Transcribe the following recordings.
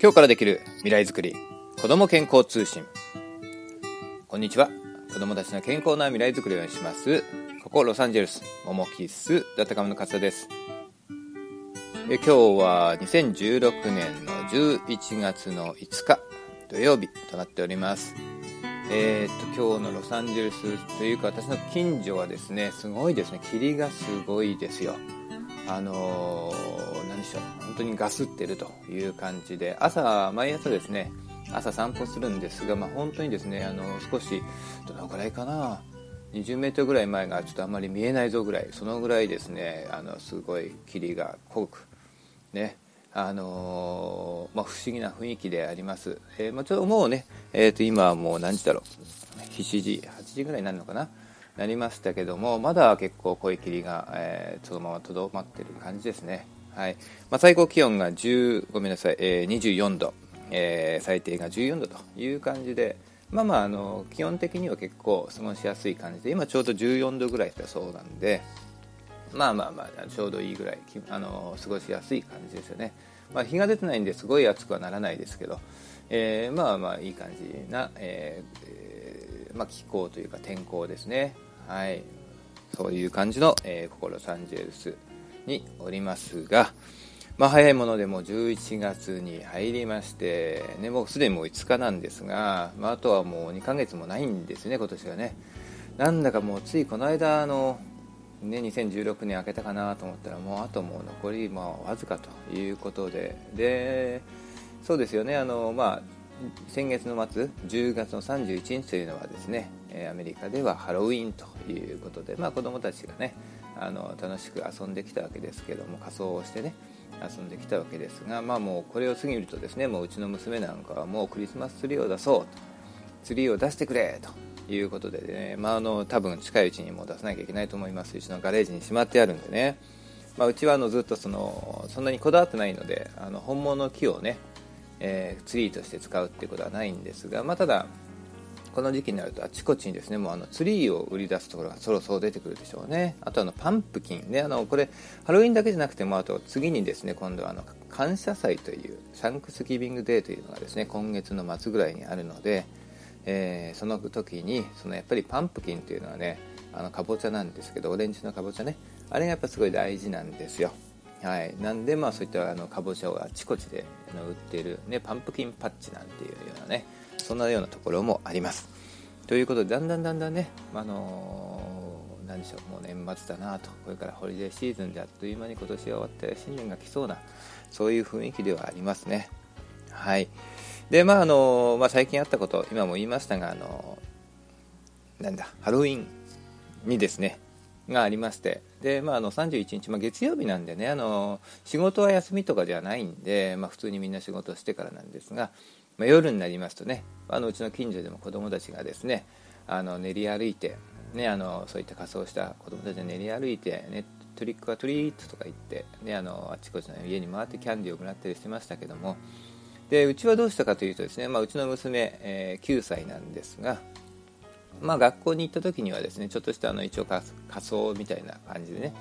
今日からできる未来づくり子ども健康通信。こんにちは。子どもたちの健康な未来づくりをしますここロサンゼルスモモキッスダタカムの勝田です。え今日は2016年の11月の5日土曜日となっております。えー、っと今日のロサンゼルスというか私の近所はですねすごいですね。霧がすごいですよ。あのー、何でしょう。当にガスってるという感じで朝毎朝ですね朝散歩するんですが、まあ、本当にですねあの少しどのくらいかな20メートルぐらい前がちょっとあんまり見えないぞぐらいそのぐらいですねあのすごい霧が濃くねあのー、まあ、不思議な雰囲気であります、えー、まあ、ちょっともうね、えー、と今はもう何時だろう7時8時ぐらいになるのかななりましたけどもまだ結構濃い霧が、えー、そのままとどまっている感じですね、はい。まあ、最高気温が10ごめんなさい、えー、24度、えー、最低が14度という感じで。まあまああの基本的には結構過ごしやすい感じで。今ちょうど14度ぐらいだそうなんで。まあまあまあちょうどいいぐらいあの過ごしやすい感じですよね、まあ、日が出てないんですごい暑くはならないですけど、えー、まあまあいい感じな、えーまあ、気候というか天候ですね。はい。そういう感じの、えー、ここロサンゼルスにおりますが、まあ、早いものでも11月に入りまして、ね、もうすでにもう5日なんですが、まあ、あとはもう2ヶ月もないんですね、今年はね。なんだかもうついこの間の、ね、2016年明けたかなと思ったらもうあともう残りまあわずかということででそうですよねあの、まあ、先月の末10月の31日というのはですねアメリカではハロウィンということで、まあ、子どもたちがねあの楽しく遊んできたわけですけども仮装をしてね遊んできたわけですが、まあ、もうこれを過ぎるとですねもううちの娘なんかはもうクリスマスツリーを出そうと。ツリーを出してくれということでね、まあ、あの多分近いうちにもう出さなきゃいけないと思います。うちのガレージにしまってあるんでね、まあ、うちはあのずっとそのそんなにこだわってないのであの本物の木をね、えー、ツリーとして使うっていうことはないんですが、まあ、ただこの時期になるとあちこちにですねもうあのツリーを売り出すところがそろそろ出てくるでしょうね。あとあのパンプキンね。あのこれハロウィンだけじゃなくてもあと次にですね今度はあの感謝祭というサンクスギビングデーというのがですね今月の末ぐらいにあるので、えー、その時にそのやっぱりパンプキンというのはねあのかぼちゃなんですけどオレンジのかぼちゃね。あれがやっぱすごい大事なんですよ。はい、なんでまあそういったあのかぼちゃをあちこちで売っている、ね、パンプキンパッチなんていうようなねそんなようなところもあります。ということでだんだんだんだんね、あのー、何でしょうもう年末だなとこれからホリデーシーズンであっという間に今年は終わって新年が来そうなそういう雰囲気ではありますね。はいでまああのまあ、最近あったこと今も言いましたが、あのなんだハロウィンにですねがありましてで、まあ、あの31日、まあ、月曜日なんでねあの仕事は休みとかではないんで、まあ、普通にみんな仕事してからなんですが、まあ、夜になりますとねあのうちの近所でも子供たちがですねあの練り歩いて、ね、あのそういった仮装した子供たちが練り歩いて、ね、トリックはトリートとか言って、ね、あのあちこちの家に回ってキャンディーをもらったりしてましたけどもでうちはどうしたかというとですね、まあ、うちの娘、えー、9歳なんですが、まあ、学校に行った時にはですねちょっとしたあの一応仮装みたいな感じでね、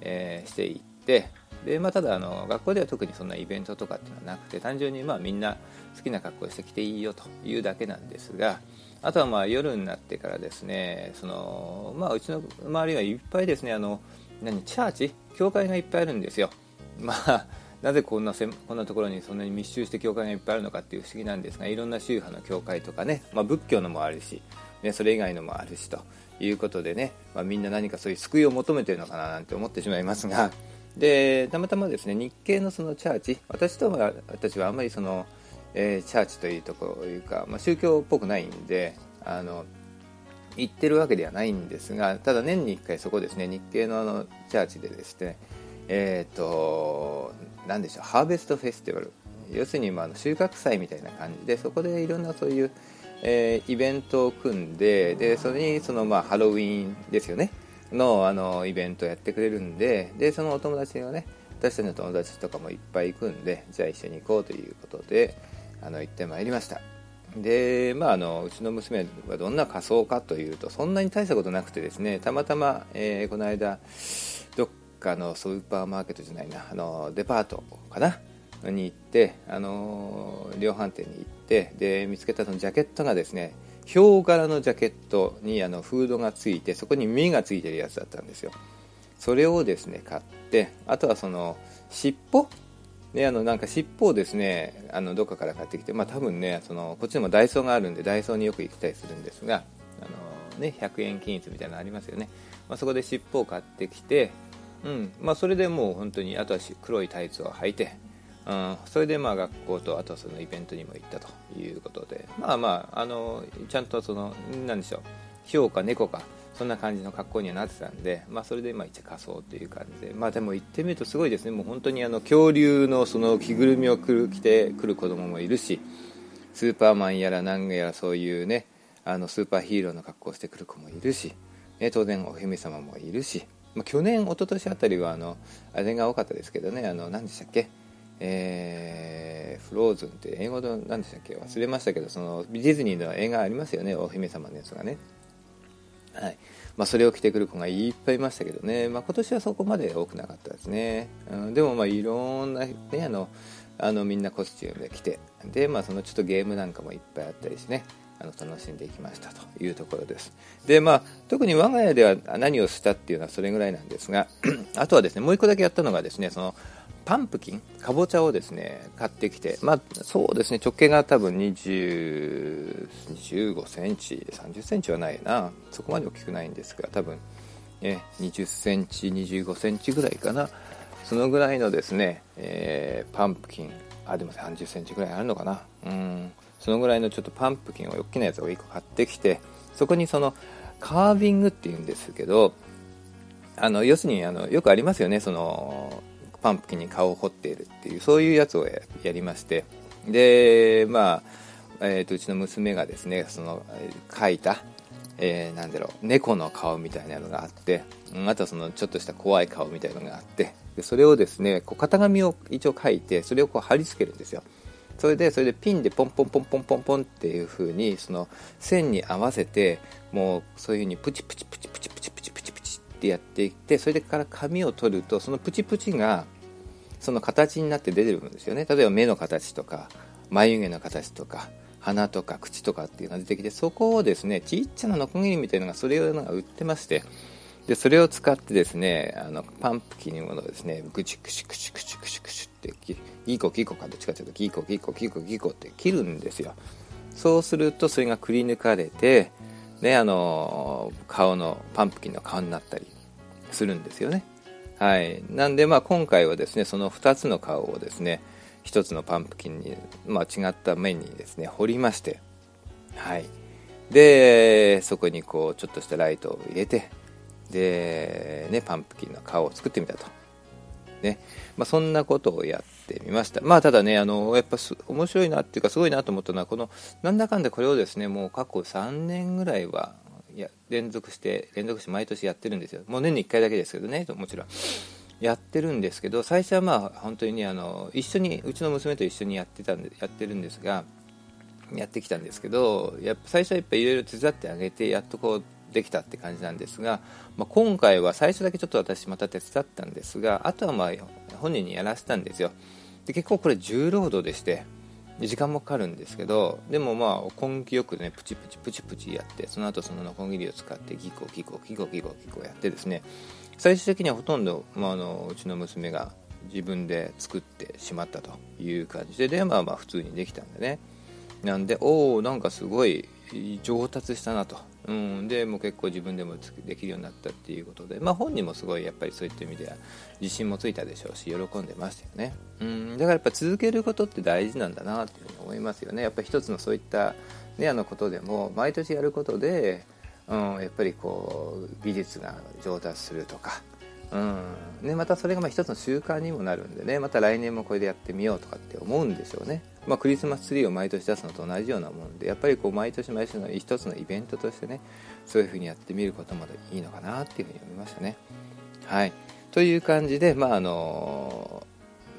えー、していってで、まあ、ただあの学校では特にそんなイベントとかっていうのはなくて単純にまあみんな好きな格好してきていいよというだけなんですがあとはまあ夜になってからですねその、まあ、うちの周りはいっぱいですねあの何チャーチ？教会がいっぱいあるんですよ。まあなぜこんなせこんなところにそんなに密集して教会がいっぱいあるのかっていう不思議なんですがいろんな宗派の教会とかね、まあ、仏教のもあるし、ね、それ以外のもあるしということでね、まあ、みんな何かそういう救いを求めてるのかななんて思ってしまいますがでたまたまですね日系のそのチャーチ私とは私はあんまりその、えー、チャーチというところいうか、まあ、宗教っぽくないんであの行ってるわけではないんですがただ年に1回そこですね日系のあのチャーチでですねえっ、ー、と何でしょうハーベストフェスティバル。要するにまあ収穫祭みたいな感じ。でそこでいろんなそういう、えー、イベントを組んででそれにそのまあハロウィンですよね。のあのイベントやってくれるんででそのお友達がね私たちの友達とかもいっぱい行くんでじゃあ一緒に行こうということであの行ってまいりました。でまああのうちの娘はどんな仮装かというとそんなに大したことなくてですねたまたま、えー、この間どっかのスーパーマーケットじゃないなあのデパートかなに行ってあの量販店に行ってで見つけたそのジャケットがですねヒョウ柄のジャケットにあのフードがついてそこに目がついてるやつだったんですよ。それをですね買ってあとはその尻尾？であのなんか尻尾をですねあのどっかから買ってきてまあ多分ねそのこっちにもダイソーがあるんでダイソーによく行ったりするんですがあのね100円均一みたいなのありますよね、まあ、そこで尻尾を買ってきてうんまあ、それでもう本当にあとは黒いタイツを履いて、うん、それでまあ学校とあとそのイベントにも行ったということで。まあまああのちゃんとその何でしょう。ヒョウか猫かそんな感じの格好にはなってたんで、まあ、それでまあ一応仮装という感じで、まあ、でも行ってみるとすごいですね。もう本当にあの恐竜のその着ぐるみを着てくる子供もいるしスーパーマンやら何やらそういうねあのスーパーヒーローの格好をしてくる子もいるし、ね、当然お姫様もいるし、まあ、去年一昨年あたりはあのあれが多かったですけどね。あの何でしたっけ？えー、フローズンって英語の何でしたっけ？忘れましたけどそのディズニーの映画ありますよねお姫様のやつがね。はい。まあ、それを着てくる子がいっぱいいましたけどね、まあ、今年はそこまで多くなかったですね、うん、でもまあいろんな、ね、あのあのみんなコスチュームで来て。で、まあ、そのちょっとゲームなんかもいっぱいあったりしてね。あの楽しんでいきましたというところです。でまあ特に我が家では何をしたっていうのはそれぐらいなんですが あとはですねもう一個だけやったのがですねそのパンプキン？かぼちゃをですね買ってきてまあそうですね直径が多分20 25センチ30センチはないな。そこまで大きくないんですが多分、ね、20センチ25センチぐらいかな。そのぐらいのですね、えー、パンプキン。あでも30センチぐらいあるのかな。うん。そのぐらいのちょっとパンプキンを大きなやつを1個買ってきてそこにそのカービングっていうんですけどあの要するにあのよくありますよねそのパンプキンに顔を彫っているっていうそういうやつをやりまして。でまあ、えーと、うちの娘がですねその描いた、えー、なんだろう猫の顔みたいなのがあってあとはそのちょっとした怖い顔みたいなのがあってでそれをですねこう型紙を一応描いてそれをこう貼り付けるんですよ。それでそれでピンでポンポンポンポンポンポンっていう風にその線に合わせてもうそういう風にプチプチプチプチプチプチプチプチってやっていってそれから紙を取るとそのプチプチがその形になって出てるんですよね。例えば目の形とか眉毛の形とか鼻とか口とかっていうのが出てきてそこをですねちっちゃなノコギリみたいなのがそれ用のが売ってましてでそれを使ってですねあのパンプキンのですねぐちくしくしくしくしくしってギコギコかどっちかというとギコギコギコギコって切るんですよ。そうするとそれがくり抜かれてねあの顔のパンプキンの顔になったりするんですよね。はい、なんでまあ今回はですねその2つの顔をですね1つのパンプキンに、まあ、違った面にですね彫りましてはい。でそこにこうちょっとしたライトを入れてで、ね、パンプキンの顔を作ってみたと、ね。まあ、そんなことをやってみました。まあただねあのやっぱ面白いなっていうかすごいなと思ったのはこのなんだかんだこれをですねもう過去3年ぐらいはや連続して連続して毎年やってるんですよ。もう年に1回だけですけどねもちろん。やってるんですけど最初はまあ本当にねあの一緒にうちの娘と一緒にやってたんでやってるんですがやってきたんですけどやっぱ最初はやっぱいろいろ手伝ってあげてやっとこうできたって感じなんですが、まあ、今回は最初だけちょっと私また手伝ったんですがあとはまあ本人にやらせたんですよ。で結構これ重労働でして時間もかかるんですけどでもまあ根気よくねプチプチプチプチやってその後そのノコギリを使ってギコギコギコギコギコやってですね最終的にはほとんど、まあ、あのうちの娘が自分で作ってしまったという感じででまあまあ普通にできたんでね。なんでおおなんかすごい上達したなと、うん、でもう結構自分でもできるようになったっていうことで、まあ、本人もすごいやっぱりそういった意味では自信もついたでしょうし喜んでましたよね、うん、だからやっぱ続けることって大事なんだなっていうふうに思いますよね。やっぱ一つのそういった、ね、あのことでも毎年やることで、うん、やっぱりこう技術が上達するとか。うん。ね、またそれがまあ一つの習慣にもなるんでね。また来年もこれでやってみようとかって思うんでしょうね。まあ、クリスマスツリーを毎年出すのと同じようなもんでやっぱりこう毎年毎年の一つのイベントとしてねそういうふうにやってみることもいいのかなっていうふうに思いましたね。はいという感じで、まああの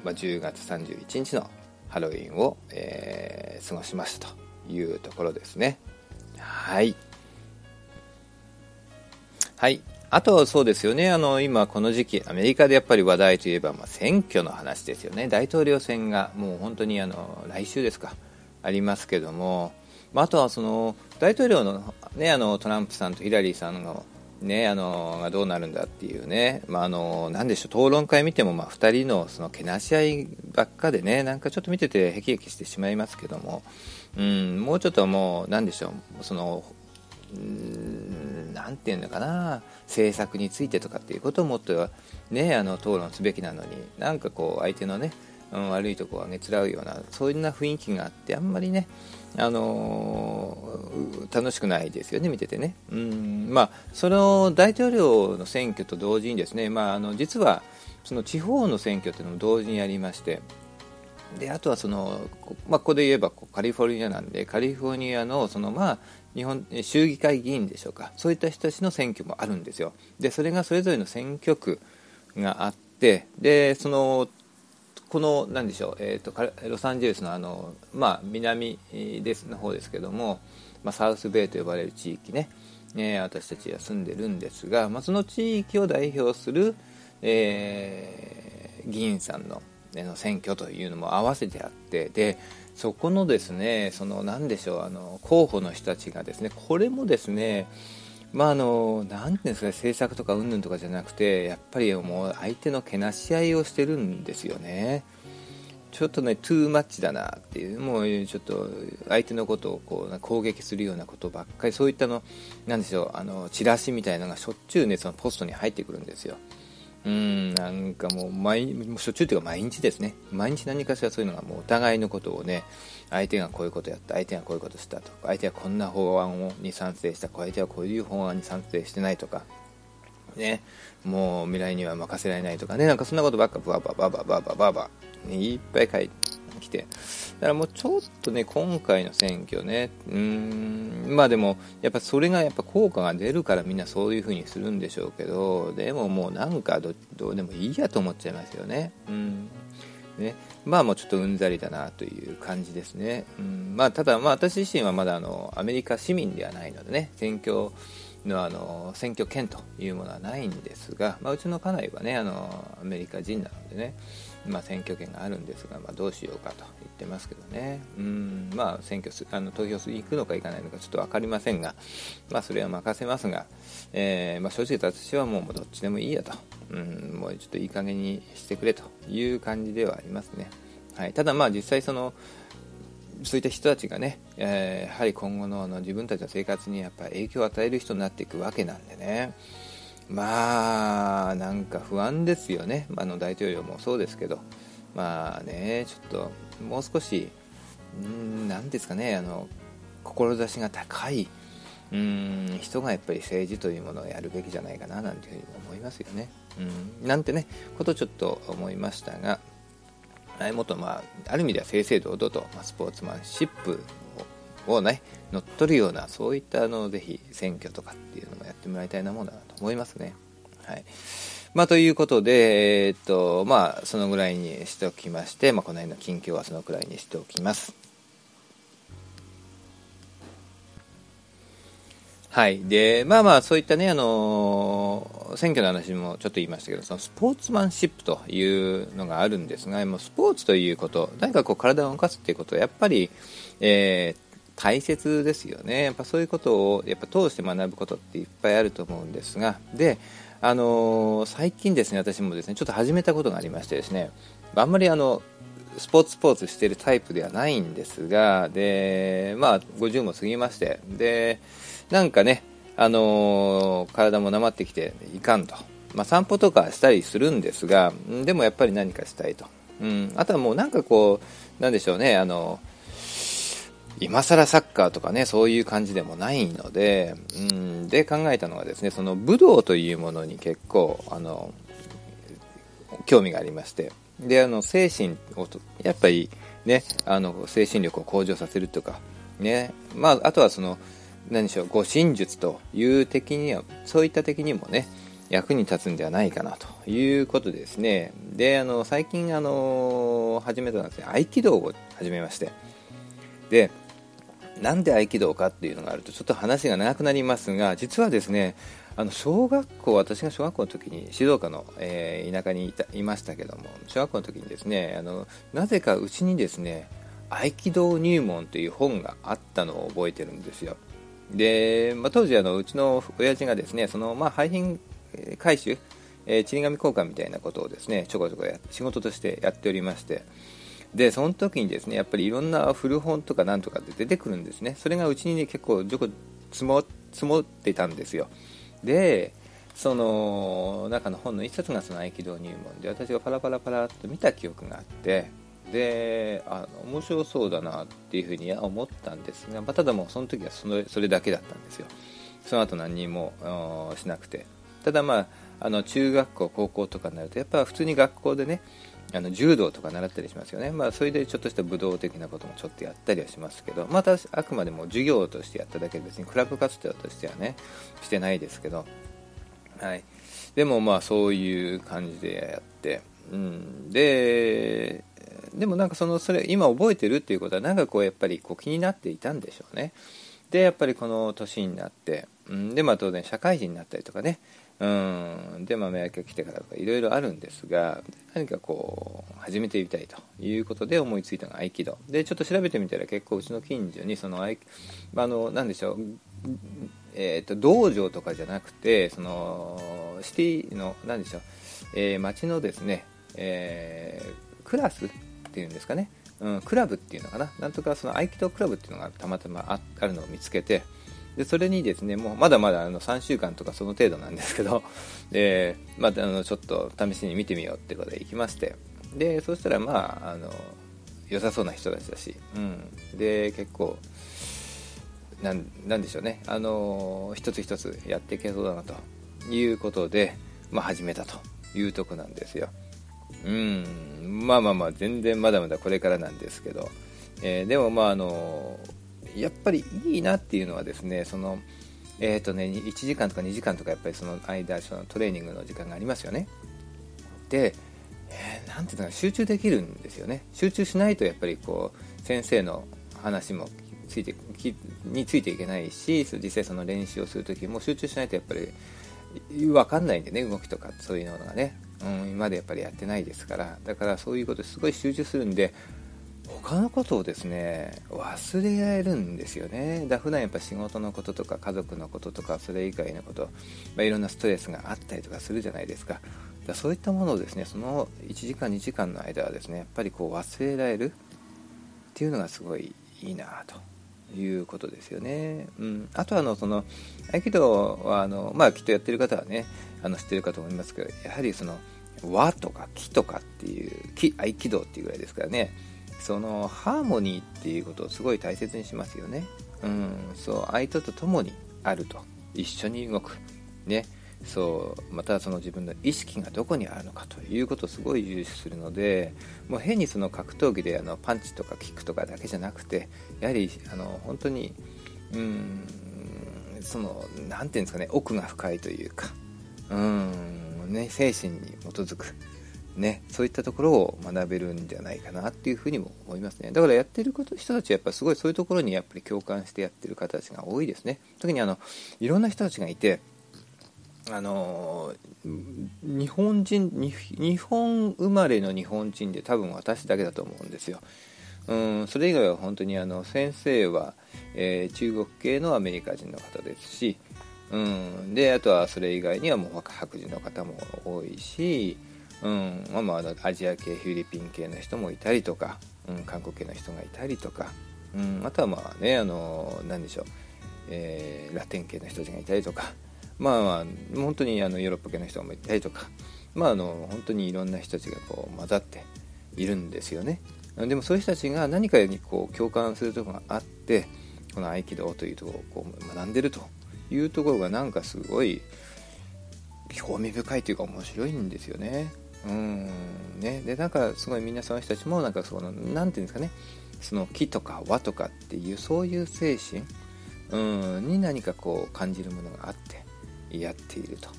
まあ、10月31日のハロウィンを、えー、過ごしましたというところですね。はい。はい。あとはそうですよね、あの今この時期、アメリカでやっぱり話題といえば、まあ、選挙の話ですよね、大統領選がもう本当にあの来週ですか、ありますけども、まあ、あとはその大統領の,、ね、あのトランプさんとヒラリーさんの,、ね、あのがどうなるんだっていうね、まあ、あのなんでしょう。討論会見ても、まあ、2人のそのけなし合いばっかでね、なんかちょっと見ててへきへきしてしまいますけども、うん、もうちょっともう、なんでしょう、その何て言うのかな政策についてとかっていうことをもっとねあの討論すべきなのになんかこう相手のね、悪いところをあげつらうようなそういうな雰囲気があってあんまりねあのー、楽しくないですよね、見ててね。うんまあ、その大統領の選挙と同時にですね、まあ、あの実はその地方の選挙というのも同時にやりまして、であとはその、まあ、ここで言えばカリフォルニアなんでカリフォルニアのその、まあ、日本州議会議員でしょうか。そういった人たちの選挙もあるんですよ。でそれがそれぞれの選挙区があってでそのこの何でしょう、えーと、ロサンゼルスのあの、まあ、南ですの方ですけども、まあ、サウスベイと呼ばれる地域ね、ね私たちは住んでるんですが、まあ、その地域を代表する、えー、議員さんのの選挙というのも合わせてあってでそこのですねその何でしょうあの候補の人たちがですねこれもですねまああの何ていうんですか政策とかうんぬんとかじゃなくてやっぱりもう相手のけなし合いをしてるんですよね。ちょっとね、トゥーマッチだなっていう、もうちょっと相手のことをこう攻撃するようなことばっかり、そういったの、なんでしょう、あのチラシみたいなのがしょっちゅうね、そのポストに入ってくるんですよ。うんなんかもう毎しょっちゅうというか毎日ですね。毎日何かしらそういうのがもうお互いのことをね相手がこういうことやった相手がこういうことしたとか相手はこんな法案に賛成した相手はこういう法案に賛成してないとかねもう未来には任せられないとかねなんかそんなことばっかババババババババいっぱい書いてきて、だからもうちょっとね、今回の選挙ね、うーん、まあでも、やっぱそれがやっぱ効果が出るからみんなそういう風にするんでしょうけど、でももうなんかどどうでもいいやと思っちゃいますよね。うんね、まあもうちょっとうんざりだなという感じですね。うんまあ、ただ、まあ、私自身はまだあのアメリカ市民ではないのでね、選挙のあの選挙権というものはないんですが、まあ、うちの家内はねあのアメリカ人なのでね、まあ、選挙権があるんですが、まあ、どうしようかとってますけどね、うん。まあ、選挙すあの投票す行くのか行かないのかちょっと分かりませんが、まあ、それは任せますが、えー、まあ、正直私はもうどっちでもいいやと、うん、もうちょっといい加減にしてくれという感じではありますね。はい、ただ、まあ実際そのそういった人たちがね、えー、やはり今後のあの自分たちの生活にやっぱ影響を与える人になっていくわけなんでね、まあ、なんか不安ですよね、あの大統領もそうですけど、まあね、ちょっともう少し、なんですかね、あの志が高いうん人がやっぱり政治というものをやるべきじゃないかななんていうふうに思いますよね。うんなんてね、ことちょっと思いましたが、もっと、まあ、ある意味では正々堂々と、まあ、スポーツマンシップをね、乗っ取るような、そういったあのぜひ選挙とかっていうのもやってもらいたいなものだなと思いますね。はい。まあ、ということで、えー、っと、まあ、そのぐらいにしておきまして、まあ、この辺の近況はそのくらいにしておきます。はい。で、まあまあ、そういったね、あのー、選挙の話もちょっと言いましたけど、そのスポーツマンシップというのがあるんですが、もうスポーツということ、何かこう体を動かすっていうことは、やっぱり、えー、大切ですよね。やっぱそういうことをやっぱ通して学ぶことっていっぱいあると思うんですが、で、あの、最近ですね、私もですね、ちょっと始めたことがありましてですね、あんまりあの、スポーツスポーツしてるタイプではないんですが、で、まあ、50も過ぎまして、で、なんかね、あの、体もなまってきていかんと。まあ、散歩とかしたりするんですが、でもやっぱり何かしたいと。うん、あとはもうなんかこう、なんでしょうね、あのー今更サッカーとかね、そういう感じでもないので、うん、で考えたのはですね、その武道というものに結構、あの、興味がありまして、で、あの、精神を、やっぱりね、あの、精神力を向上させるとか、ね、まあ、あとはその、何でしょう、護身術という的には、そういった的にもね、役に立つんではないかなということでですね、で、あの、最近、あの、始めたのはですね、合気道を始めまして、で、なんで合気道かっていうのがあるとちょっと話が長くなりますが実はですねあの小学校私が小学校の時に静岡の、えー、田舎にいたいましたけども小学校の時にですねあのなぜかうちにですね合気道入門という本があったのを覚えてるんですよ。で、まあ、当時あのうちの親父がですねその、まあ、廃品回収、えー、ちり紙交換みたいなことをですねちょこちょこや仕事としてやっておりましてでその時にですねやっぱりいろんな古本とかなんとかって出てくるんですね。それがうちにね結構ちょこ積もってたんですよ。でその中の本の一冊がその合気道入門で私がパラパラパラっと見た記憶があってであの面白そうだなっていうふうに思ったんですが、まあ、ただもうその時はそのそれだけだったんですよ。その後何にもしなくて。ただまああの中学校高校とかになるとやっぱ普通に学校でねあの柔道とか習ったりしますよね、まあ、それでちょっとした武道的なこともちょっとやったりはしますけどまたあくまでも授業としてやっただけで別にクラブ活動としてはねしてないですけど、はい、でもまあそういう感じでやって、うん、ででもなんかそのそれ今覚えてるっていうことはなんかこうやっぱりこう気になっていたんでしょうね。でやっぱりこの年になって、うん、でまあ当然社会人になったりとかねうん。で豆焼きが来てからとかいろいろあるんですが何かこう始めてみたいということで思いついたのが合気道。でちょっと調べてみたら結構うちの近所にそのあの何でしょうえーと、道場とかじゃなくてそのシティの何でしょう、えー、町のですね、えー、クラスっていうんですかね、うん、クラブっていうのかな。なんとかその合気道クラブっていうのがたまたまああるのを見つけてでそれにですねもうまだまだあの3週間とかその程度なんですけど で、まあ、あのちょっと試しに見てみようってことで行きまして。でそしたらまああの良さそうな人たちだし、うん、で結構なんなんでしょうね。あの一つ一つやっていけそうだなということで、まあ、始めたというとこなんですよ。うん。まあまあまあ全然まだまだこれからなんですけど、えー、でもまああのやっぱりいいなっていうのはですねそのえっ、ー、とね1時間とか2時間とかやっぱりその間そのトレーニングの時間がありますよね。で、えー、ていうのか集中できるんですよね。集中しないとやっぱりこう先生の話もついてについていけないし実際その練習をする時も集中しないとやっぱり分かんないんでね動きとかそういうのがね、うん、今までやっぱりやってないですから。だからそういうことすごい集中するんで他のことをですね忘れられるんですよね。だ普段やっぱ仕事のこととか家族のこととかそれ以外のこと、まあ、いろんなストレスがあったりとかするじゃないですか。だそういったものをですねその1時間2時間の間はですねやっぱりこう忘れられるっていうのがすごいいいなということですよね、うん、あとはあのその合気道はあの、まあ、きっとやってる方はねあの知ってるかと思いますけどやはりその和とか木とかっていう木合気道っていうぐらいですからね。そのハーモニーっていうことをすごい大切にしますよね。うん、そう相手と共にあると。一緒に動く。ね。そうまたその自分の意識がどこにあるのかということをすごい重視するのでもう変にその格闘技であのパンチとかキックとかだけじゃなくてやはりあの本当にうんその何て言うんですかね奥が深いというかうんね精神に基づくね、そういったところを学べるんじゃないかなっていうふうにも思いますね。だからやってること人たちはやっぱすごいそういうところにやっぱり共感してやってる方たちが多いですね。特にあの、いろんな人たちがいて、あの日本人日本生まれの日本人で多分私だけだと思うんですよ。うん、それ以外は本当にあの先生は、えー、中国系のアメリカ人の方ですし、うん、であとはそれ以外にはもう白人の方も多いし、うんまあ、まあアジア系フィリピン系の人もいたりとか、うん、韓国系の人がいたりとか、うん、あとはまあねあの何でしょう、えー、ラテン系の人たちがいたりとかまあまあ本当にあのヨーロッパ系の人もいたりとかまああの本当にいろんな人たちがこう混ざっているんですよねでもそういう人たちが何かにこう共感するところがあってこの合気道というところをこう学んでるというところがなんかすごい興味深いというか面白いんですよね。うん。ね、でなんかすごいみんなその人たちもなんかその何て言うんですかね。その木とか和とかっていうそういう精神うんに何かこう感じるものがあってやっていると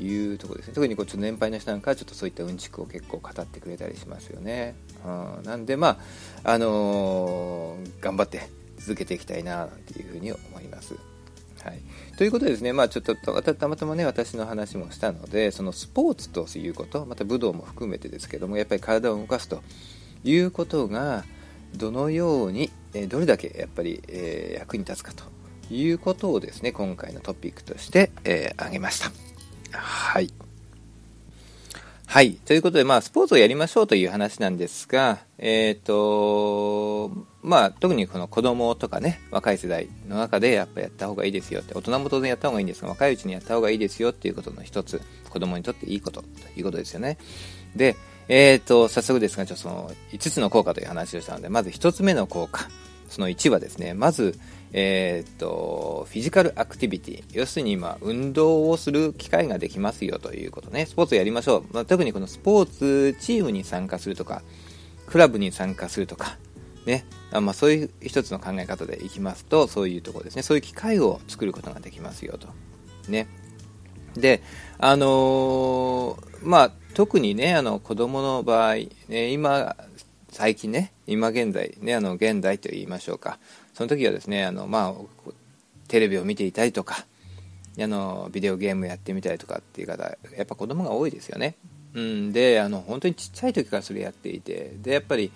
いうところですね。特にこっち年配の人なんかはちょっとそういったうんちくを結構語ってくれたりしますよね、うん、なんでまああのー、頑張って続けていきたいななんていうふうに思います。はい、ということでですね、まあ、ちょっとたまたまね私の話もしたのでそのスポーツということまた武道も含めてですけどもやっぱり体を動かすということがどのように、どれだけやっぱり、え、役に立つかということをですね今回のトピックとして、えー、挙げましたはいはい。ということで、まあ、スポーツをやりましょうという話なんですが、えっ、ー、と、まあ、特にこの子供とかね、若い世代の中でやっぱやった方がいいですよって、大人も当然やった方がいいんですが、若いうちにやった方がいいですよっていうことの一つ、子供にとっていいことということですよね。で、えっ、ー、と、早速ですが、ちょっとその5つの効果という話をしたので、まず1つ目の効果。その1はですね、まず、えー、と、フィジカルアクティビティ。要するに今、運動をする機会ができますよということね。スポーツやりましょう。まあ、特にこのスポーツチームに参加するとか、クラブに参加するとか、ね。あまあ、そういう一つの考え方でいきますと、そういうところですね。そういう機会を作ることができますよと。ね。で、あのー、まあ、特にね、あの、子供の場合、ね、今、最近ね、今現在、ね、あの、現代と言いましょうか。その時はですねあの、まあ、テレビを見ていたりとかあのビデオゲームやってみたりとかっていう方やっぱ子供が多いですよね、うん、であの本当にちっちゃい時からそれやっていてでやっぱり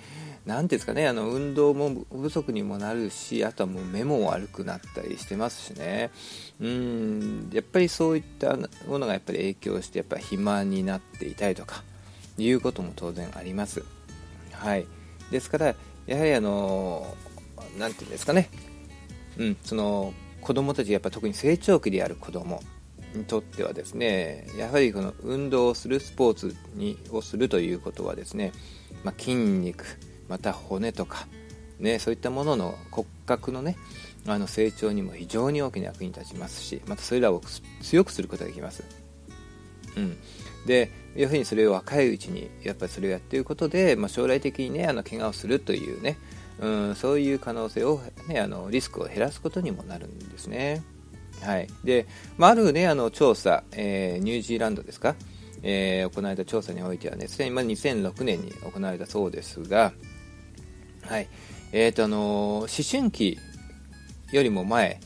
何ていうんですかねあの運動も不足にもなるしあとはもう目も悪くなったりしてますしね。うんやっぱりそういったものがやっぱり影響してやっぱ暇になっていたりとかいうことも当然あります。はい。ですからやはりあの何て言うんですかね、うん、その子供たちやっぱ特に成長期である子供にとってはですねやはりこの運動をするスポーツにをするということはですね、まあ、筋肉また骨とか、ね、そういったものの骨格のねあの成長にも非常に大きな役に立ちますしまたそれらを強くすることができます。うん、で要するにそれを若いうちにやっぱりそれをやっていくことで、まあ、将来的にねあの怪我をするというねうん、そういう可能性を、ね、あのリスクを減らすことにもなるんですね。はいでまあ、ある、ね、あの調査、えー、ニュージーランドですか、えー、行われた調査においてはね、すでに2006年に行われたそうですが、はい。えーとあの思春期よりも前、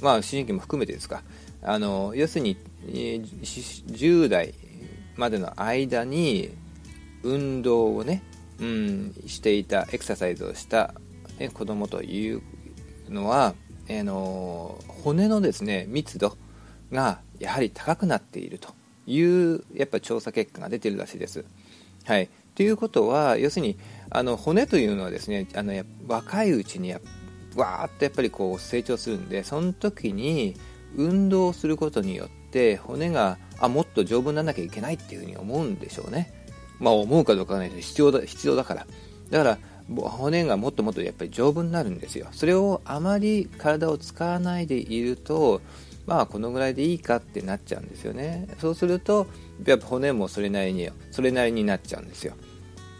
まあ、思春期も含めてですか、あの要するに10代までの間に運動をねうん、していたエクササイズをした、ね、子供というのは、えー、の骨のですね密度がやはり高くなっているというやっぱ調査結果が出ているらしいです。はい、ということは要するにあの骨というのはですねあの若いうちにやわーっとやっぱりこう成長するんでその時に運動することによって骨があもっと丈夫にならなきゃいけないっていうふうに思うんでしょうね。まあ思うかどうかはない必要だ、必要だから。だから、骨がもっともっとやっぱり丈夫になるんですよ。それをあまり体を使わないでいると、まあこのぐらいでいいかってなっちゃうんですよね。そうすると、やっぱ骨もそれなりに、それなりになっちゃうんですよ。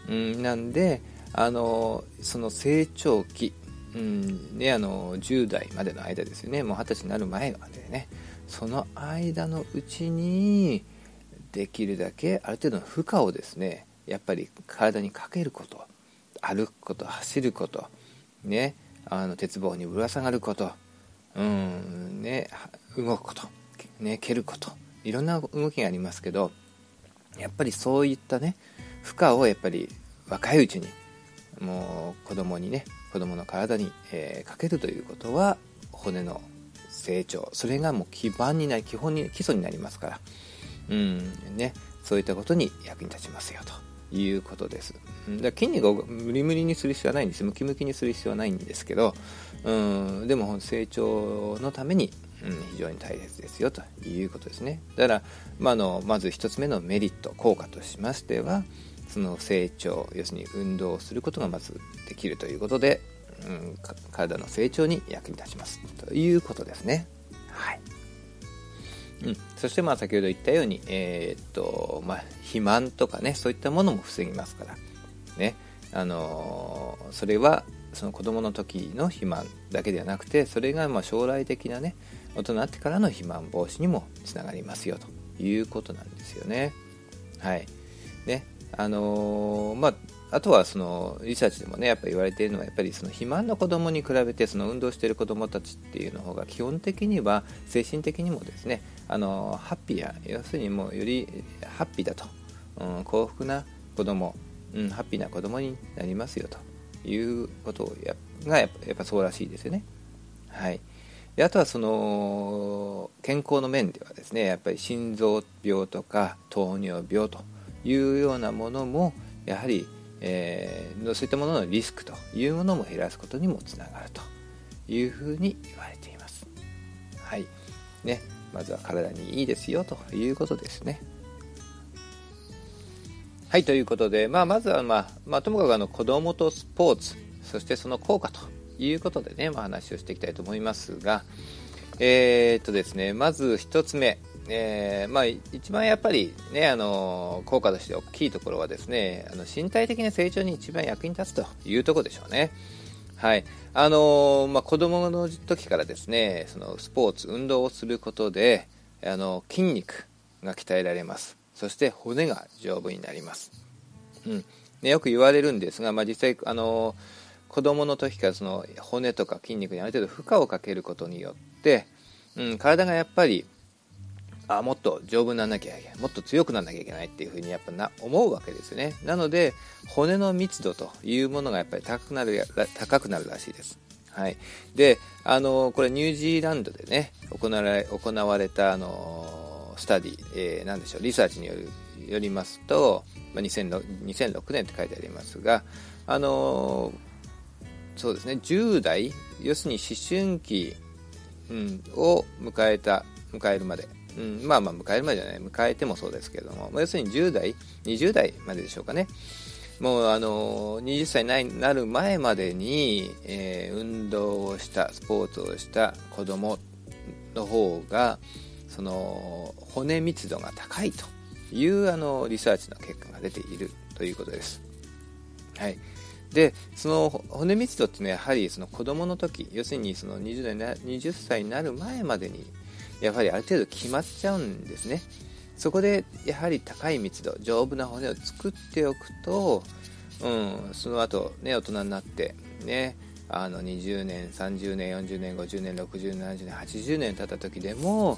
うん、なんで、あの、その成長期、うんね、あの10代までの間ですよね、もう20歳になる前までね、その間のうちに、できるだけある程度の負荷をですねやっぱり体にかけること歩くこと走ることねあの鉄棒にぶら下がることうんね動くことね蹴ることいろんな動きがありますけどやっぱりそういったね負荷をやっぱり若いうちにもう子供にね子供の体に、えー、かけるということは骨の成長それがもう基盤になり基本に基礎になりますからうんね、そういったことに役に立ちますよということです。だ筋肉をムリムリにする必要はないんですムキムキにする必要はないんですけど、うん、でも成長のために、うん、非常に大切ですよということですね。だから、まあ、のまず1つ目のメリット効果としましてはその成長要するに運動をすることがまずできるということで、うん、体の成長に役に立ちますということですね。はい。うん、そしてまあ先ほど言ったように、えー、っとまあ、肥満とかねそういったものも防ぎますから、ね。あのー、それはその子供の時の肥満だけではなくてそれがま将来的なね大人になってからの肥満防止にもつながりますよということなんですよね。はい。ね。あのー、まああとはそのリサーチでもねやっぱ言われているのはやっぱりその肥満の子供に比べてその運動している子供たちっていうの方が基本的には精神的にもですねあのハッピーや要するにもうよりハッピーだと、うん、幸福な子供、うん、ハッピーな子供になりますよということをやがやっぱやっぱそうらしいですよね。はいであとはその健康の面ではですねやっぱり心臓病とか糖尿病というようなものもやはりえー、そういったもののリスクというものも減らすことにもつながるというふうに言われています。はいね、まずは体にいいですよということですね。はい、ということで、まあ、まずは、まあ、まあ、ともかくあの子供とスポーツ、そしてその効果ということでね、まあ、話をしていきたいと思いますが、えー、っとですね、まず1つ目、えー、まあ、一番やっぱりね、あの効果として大きいところはですね、あの身体的な成長に一番役に立つというところでしょうね。はい。あのまあ、子供の時からですね、そのスポーツ、運動をすることで、あの筋肉が鍛えられます。そして骨が丈夫になります。うん。ね、よく言われるんですが、まあ、実際、あの子供の時からその骨とか筋肉にある程度負荷をかけることによって、うん、体がやっぱりあもっと丈夫にならなきゃいけない。もっと強くならなきゃいけないっていうふうにやっぱな思うわけですよね。なので骨の密度というものがやっぱり高くなる高くなるらしいです。はい、であのこれニュージーランドでね行われ行われたあのスタディ、えー、なんでしょうリサーチによるよりますと、まあ、2006, 2006年って書いてありますがあのそうですね10代要するに思春期、うん、を迎えた迎えるまで。うん、まあまあ迎えるまでじゃない。迎えてもそうですけども、ま、要するに10代20代まででしょうかね。もうあの20歳になる前までに、えー、運動をしたスポーツをした子供の方がその骨密度が高いというあのリサーチの結果が出ているということです。はい、でその骨密度っていうのはやはりその子供の時要するにその 20, 代20歳になる前までにやはりある程度決まっちゃうんですね。そこでやはり高い密度丈夫な骨を作っておくと、うん、その後ね大人になってねあの20年30年40年50年60年70年80年経った時でも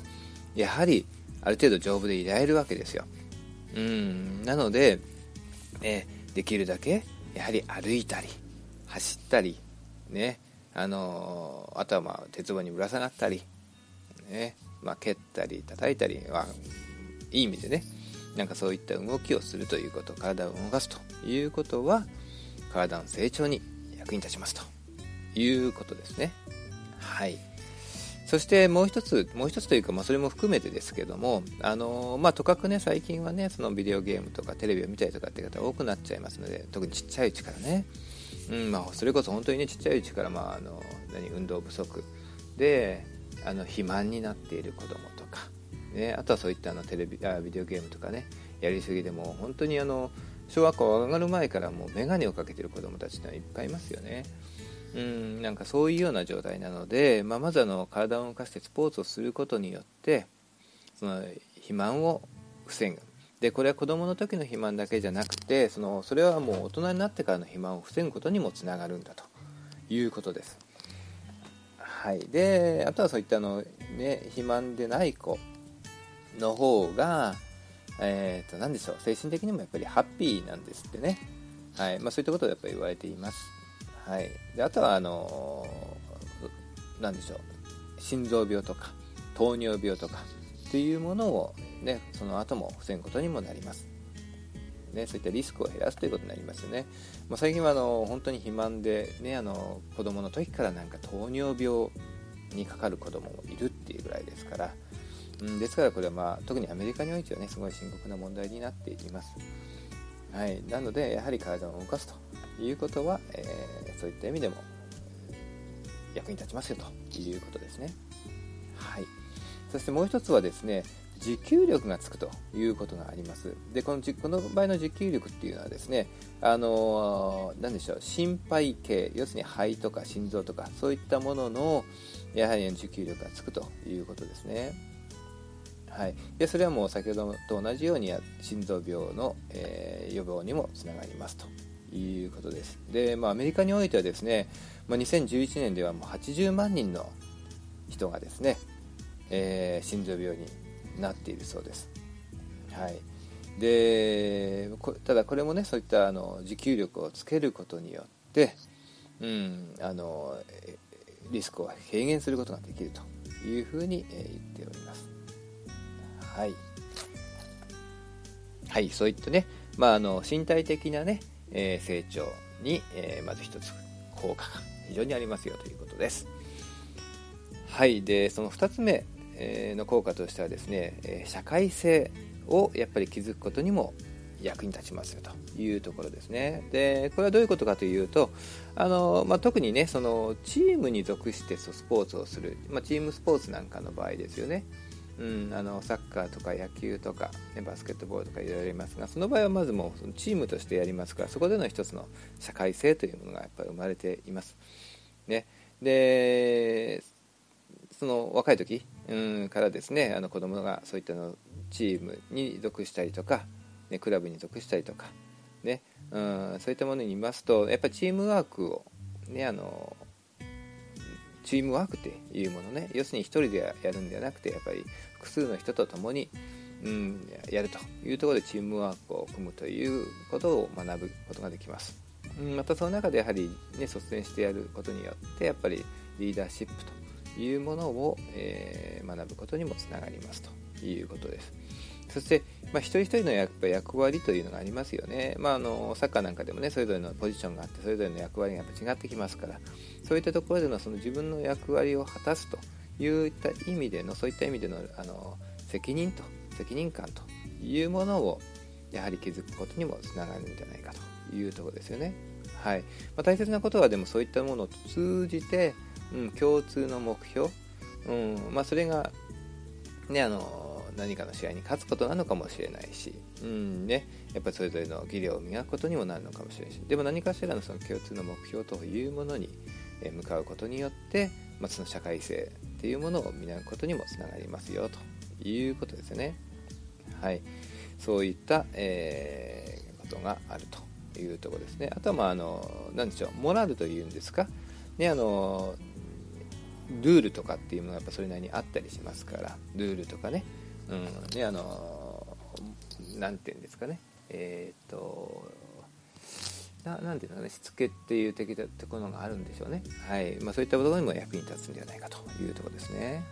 やはりある程度丈夫でいられるわけですよ。うんなので、ね、できるだけやはり歩いたり走ったりねあのあとはまあ鉄棒にぶら下がったりねまあ、蹴ったり叩いたりはいい意味でねなんかそういった動きをするということ体を動かすということは体の成長に役に立ちますということですね。はい。そしてもう一つもう一つというか、まあ、それも含めてですけどもあの、まあ、とかくね最近はねそのビデオゲームとかテレビを見たりとかって方多くなっちゃいますので特にちっちゃいうちからね。うんまあ、それこそ本当にねちっちゃいうちから、まあ、あの何運動不足であの肥満になっている子供とか、ね、あとはそういったあのテレビあビデオゲームとかねやりすぎでも本当にあの小学校上がる前からもう眼鏡をかけてる子供たちってのはいっぱいいますよね。うんなんかそういうような状態なので、まあ、まずあの体を動かしてスポーツをすることによってその肥満を防ぐでこれは子どもの時の肥満だけじゃなくてそのそれはもう大人になってからの肥満を防ぐことにもつながるんだということです。はい、であとはそういったの、ね、肥満でない子の方が、えー、と何でしょう精神的にもやっぱりハッピーなんですってね、はい。まあ、そういったことをやっぱり言われています、はい、であとはあの何でしょう心臓病とか糖尿病とかっていうものを、ね、その後も防ぐことにもなります。ね、そういったリスクを減らすということになりますよね。まあ、最近はあの本当に肥満で、ね、あの子供の時からなんか糖尿病にかかる子供もいるっていうぐらいですから、うん、ですからこれは、まあ、特にアメリカにおいてはねすごい深刻な問題になっています。はい、なのでやはり体を動かすということは、えー、そういった意味でも役に立ちますよということですね。はい、そしてもう一つはですね持久力がつくということがあります。で、このこの場合の持久力っていうのはですね、あの何でしょう、心肺系、要するに肺とか心臓とか、そういったものの、やはり持久力がつくということですね。はい、でそれはもう先ほどと同じように心臓病の、えー、予防にもつながりますということですで、まあ、アメリカにおいてはですね、まあ、2011年ではもう80万人の人がですね、えー、心臓病になっているそうです、はい、でただこれもねそういったあの持久力をつけることによって、うん、あのリスクを軽減することができるというふうに、え言っております。はい、はい、そういったね、まあ、あの身体的なね、えー、成長に、えー、まず一つ効果が非常にありますよということです。はい。でその2つ目、の効果としてはですね、社会性をやっぱり築くことにも役に立ちますよというところですね。で、これはどういうことかというと、あのまあ、特にね、そのチームに属してスポーツをする、まあ、チームスポーツなんかの場合ですよね。うん、あのサッカーとか野球とか、ね、バスケットボールとかいろいろありますがその場合はまずもうチームとしてやりますからそこでの一つの社会性というものがやっぱり生まれています。ね、でその若い時、うん、からですねあの子供がそういったのチームに属したりとか、ね、クラブに属したりとか、ねうん、そういったものにいますとやっぱりチームワークを、ね、あのチームワークっていうものね要するに1人でやるんではなくてやっぱり複数の人と共に、うん、やるというところでチームワークを組むということを学ぶことができます、うん、またその中でやはり、ね、率先してやることによってやっぱりリーダーシップというものを、えー、学ぶことにもつながりますということです。そして、まあ、一人一人のやっぱ役割というのがありますよね、まあ、あのサッカーなんかでもねそれぞれのポジションがあってそれぞれの役割がやっぱ違ってきますからそういったところでのその自分の役割を果たすといった意味でのそういった意味でのあの責任と責任感というものをやはり気づくことにもつながるんじゃないかというところですよね。はい。まあ、大切なことはでもそういったものを通じて、うん、共通の目標、うんまあ、それが、ね、あの何かの試合に勝つことなのかもしれないし、うんね、やっぱりそれぞれの技量を磨くことにもなるのかもしれないし。でも何かしらのその共通の目標というものに向かうことによって、まあ、その社会性っていうものを磨くことにもつながりますよということですよね。はい、そういった、えー、ことがあるというところですね。あとは、まあ、あの何でしょう。モラルというんですか、ね、あのルールとかっていうものがやっぱそれなりにあったりしますから。ルールとかね。うん。ねあのなんていうんですかね。えっ、とななんていうのね。しつけっていう的なところがあるんでしょうね。はい。まあそういったところにも役に立つんではないかというところですね。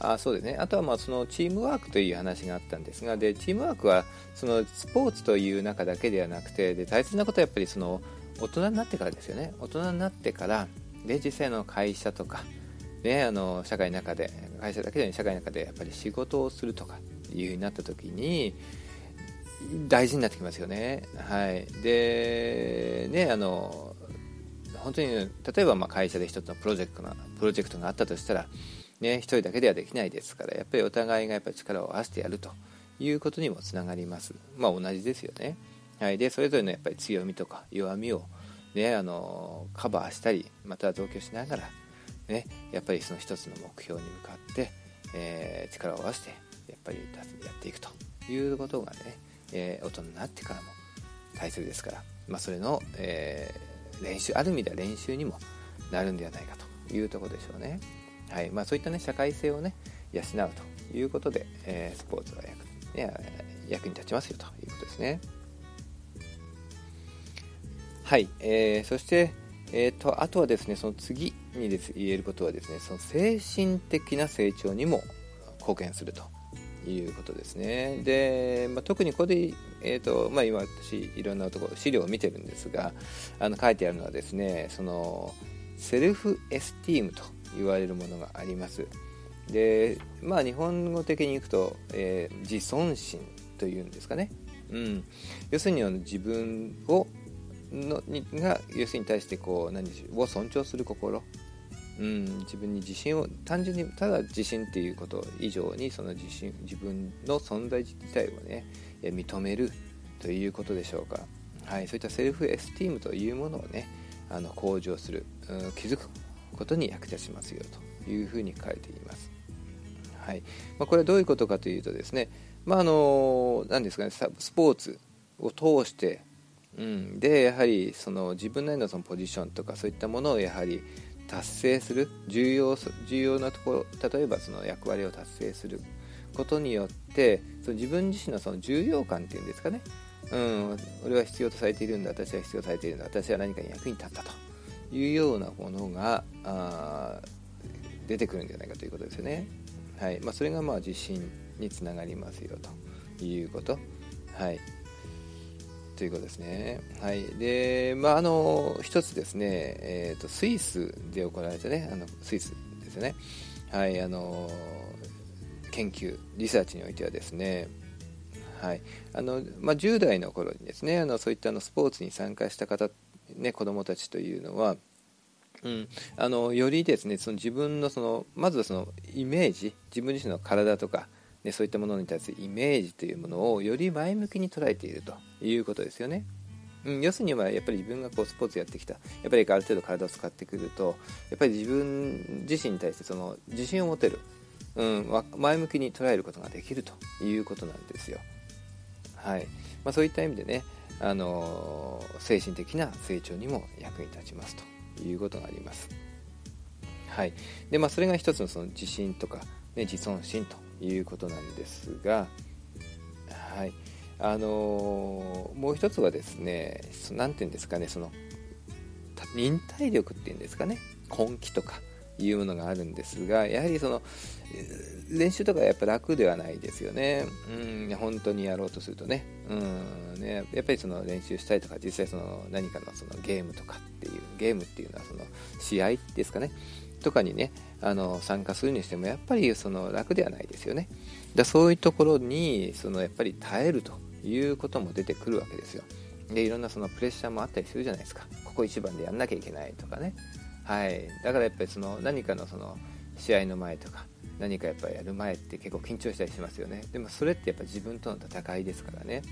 あそうですね。あとはまあそのチームワークという話があったんですが。でチームワークはそのスポーツという中だけではなくてで大切なことはやっぱりその大人になってからですよね。大人になってからで実際の会社とかね、あの社会の中で会社だけで社会の中でやっぱり仕事をするとかいうふうになった時に大事になってきますよね。はい、でねあの本当に例えばま会社で一つのプロジェクトがプロジェクトがあったとしたら、ね、一人だけではできないですからやっぱりお互いがやっぱり力を合わせてやるということにもつながります。まあ、同じですよね。はい、でそれぞれのやっぱり強みとか弱みを、ね、あのカバーしたりまたは同居しながらね、やっぱりその一つの目標に向かって、えー、力を合わせてやっぱりやっていくということがね、えー、大人になってからも大切ですから、まあ、それの、えー、練習ある意味では練習にもなるんではないかというところでしょうね。はいまあ、そういった、ね、社会性をね養うということで、えー、スポーツは役,、ね、役に立ちますよということですね。はい、えー、そして、えーと、あとはですねその次にです言えることはですねその精神的な成長にも貢献するということですね。で、まあ、特にここで、えーとまあ、今私いろんなところ資料を見てるんですがあの書いてあるのはですねそのセルフエスティームと言われるものがあります。でまあ日本語的にいくと、えー、自尊心というんですかね。うん、要するに自分をのにが要するに対してこう何でしょうを尊重する心、うん、自分に自信を単純にただ自信っていうこと以上にその自信自分の存在自体をね認めるということでしょうか、はい、そういったセルフエスティームというものをねあの向上する、うん、気づくことに役立ちますよというふうに書いています。はい。まあ、これはどういうことかというとですね、まああの何ですかね、スポーツを通してうん、でやはりその自分なりのそのポジションとかそういったものをやはり達成する重要重要なところ例えばその役割を達成することによってその自分自身のその重要感っていうんですかね、うん、俺は必要とされているんだ。私は必要とされているんだ私は何かに役に立ったというようなものがあ出てくるんじゃないかということですよね。はい。まあ、それがまあ自信につながりますよということ。はい。ということですね。はい。で、まあ、あの、一つですね、えっ、ー、と、スイスで行われたね、あの、スイスですよね。はい、あの、研究、リサーチにおいてはですね、はい。あの、まあ、10代の頃にですね、あの、そういったあのスポーツに参加した方、ね、子供たちというのは、うん、あのよりですねその自分のそのまずはそのイメージ自分自身の体とか、ね、そういったものに対するイメージというものをより前向きに捉えているということですよね。うん、要するにはやっぱり自分がこうスポーツやってきたやっぱりある程度体を使ってくるとやっぱり自分自身に対してその自信を持てる、うん、前向きに捉えることができるということなんですよ。はいまあ、そういった意味でね、あの精神的な成長にも役に立ちますということがあります。はいでまあ、それが一つのその自信とか、ね、自尊心ということなんですが、はいあのー、もう一つはですね何て言うんですかねその忍耐力っていうんですかね根気とかいうものがあるんですがやはりその練習とかやっぱ楽ではないですよね。うん、本当にやろうとするとね。うんね、やっぱりその練習したりとか実際その何かのそのゲームとかっていうゲームっていうのはその試合ですかねとかにねあの参加するにしてもやっぱりその楽ではないですよね。だそういうところにそのやっぱり耐えるということも出てくるわけですよ。でいろんなそのプレッシャーもあったりするじゃないですか。ここ一番でやんなきゃいけないとかね。はい、だからやっぱりその何かのその試合の前とか何かやっぱやる前って結構緊張したりしますよねでもそれってやっぱ自分との戦いですからね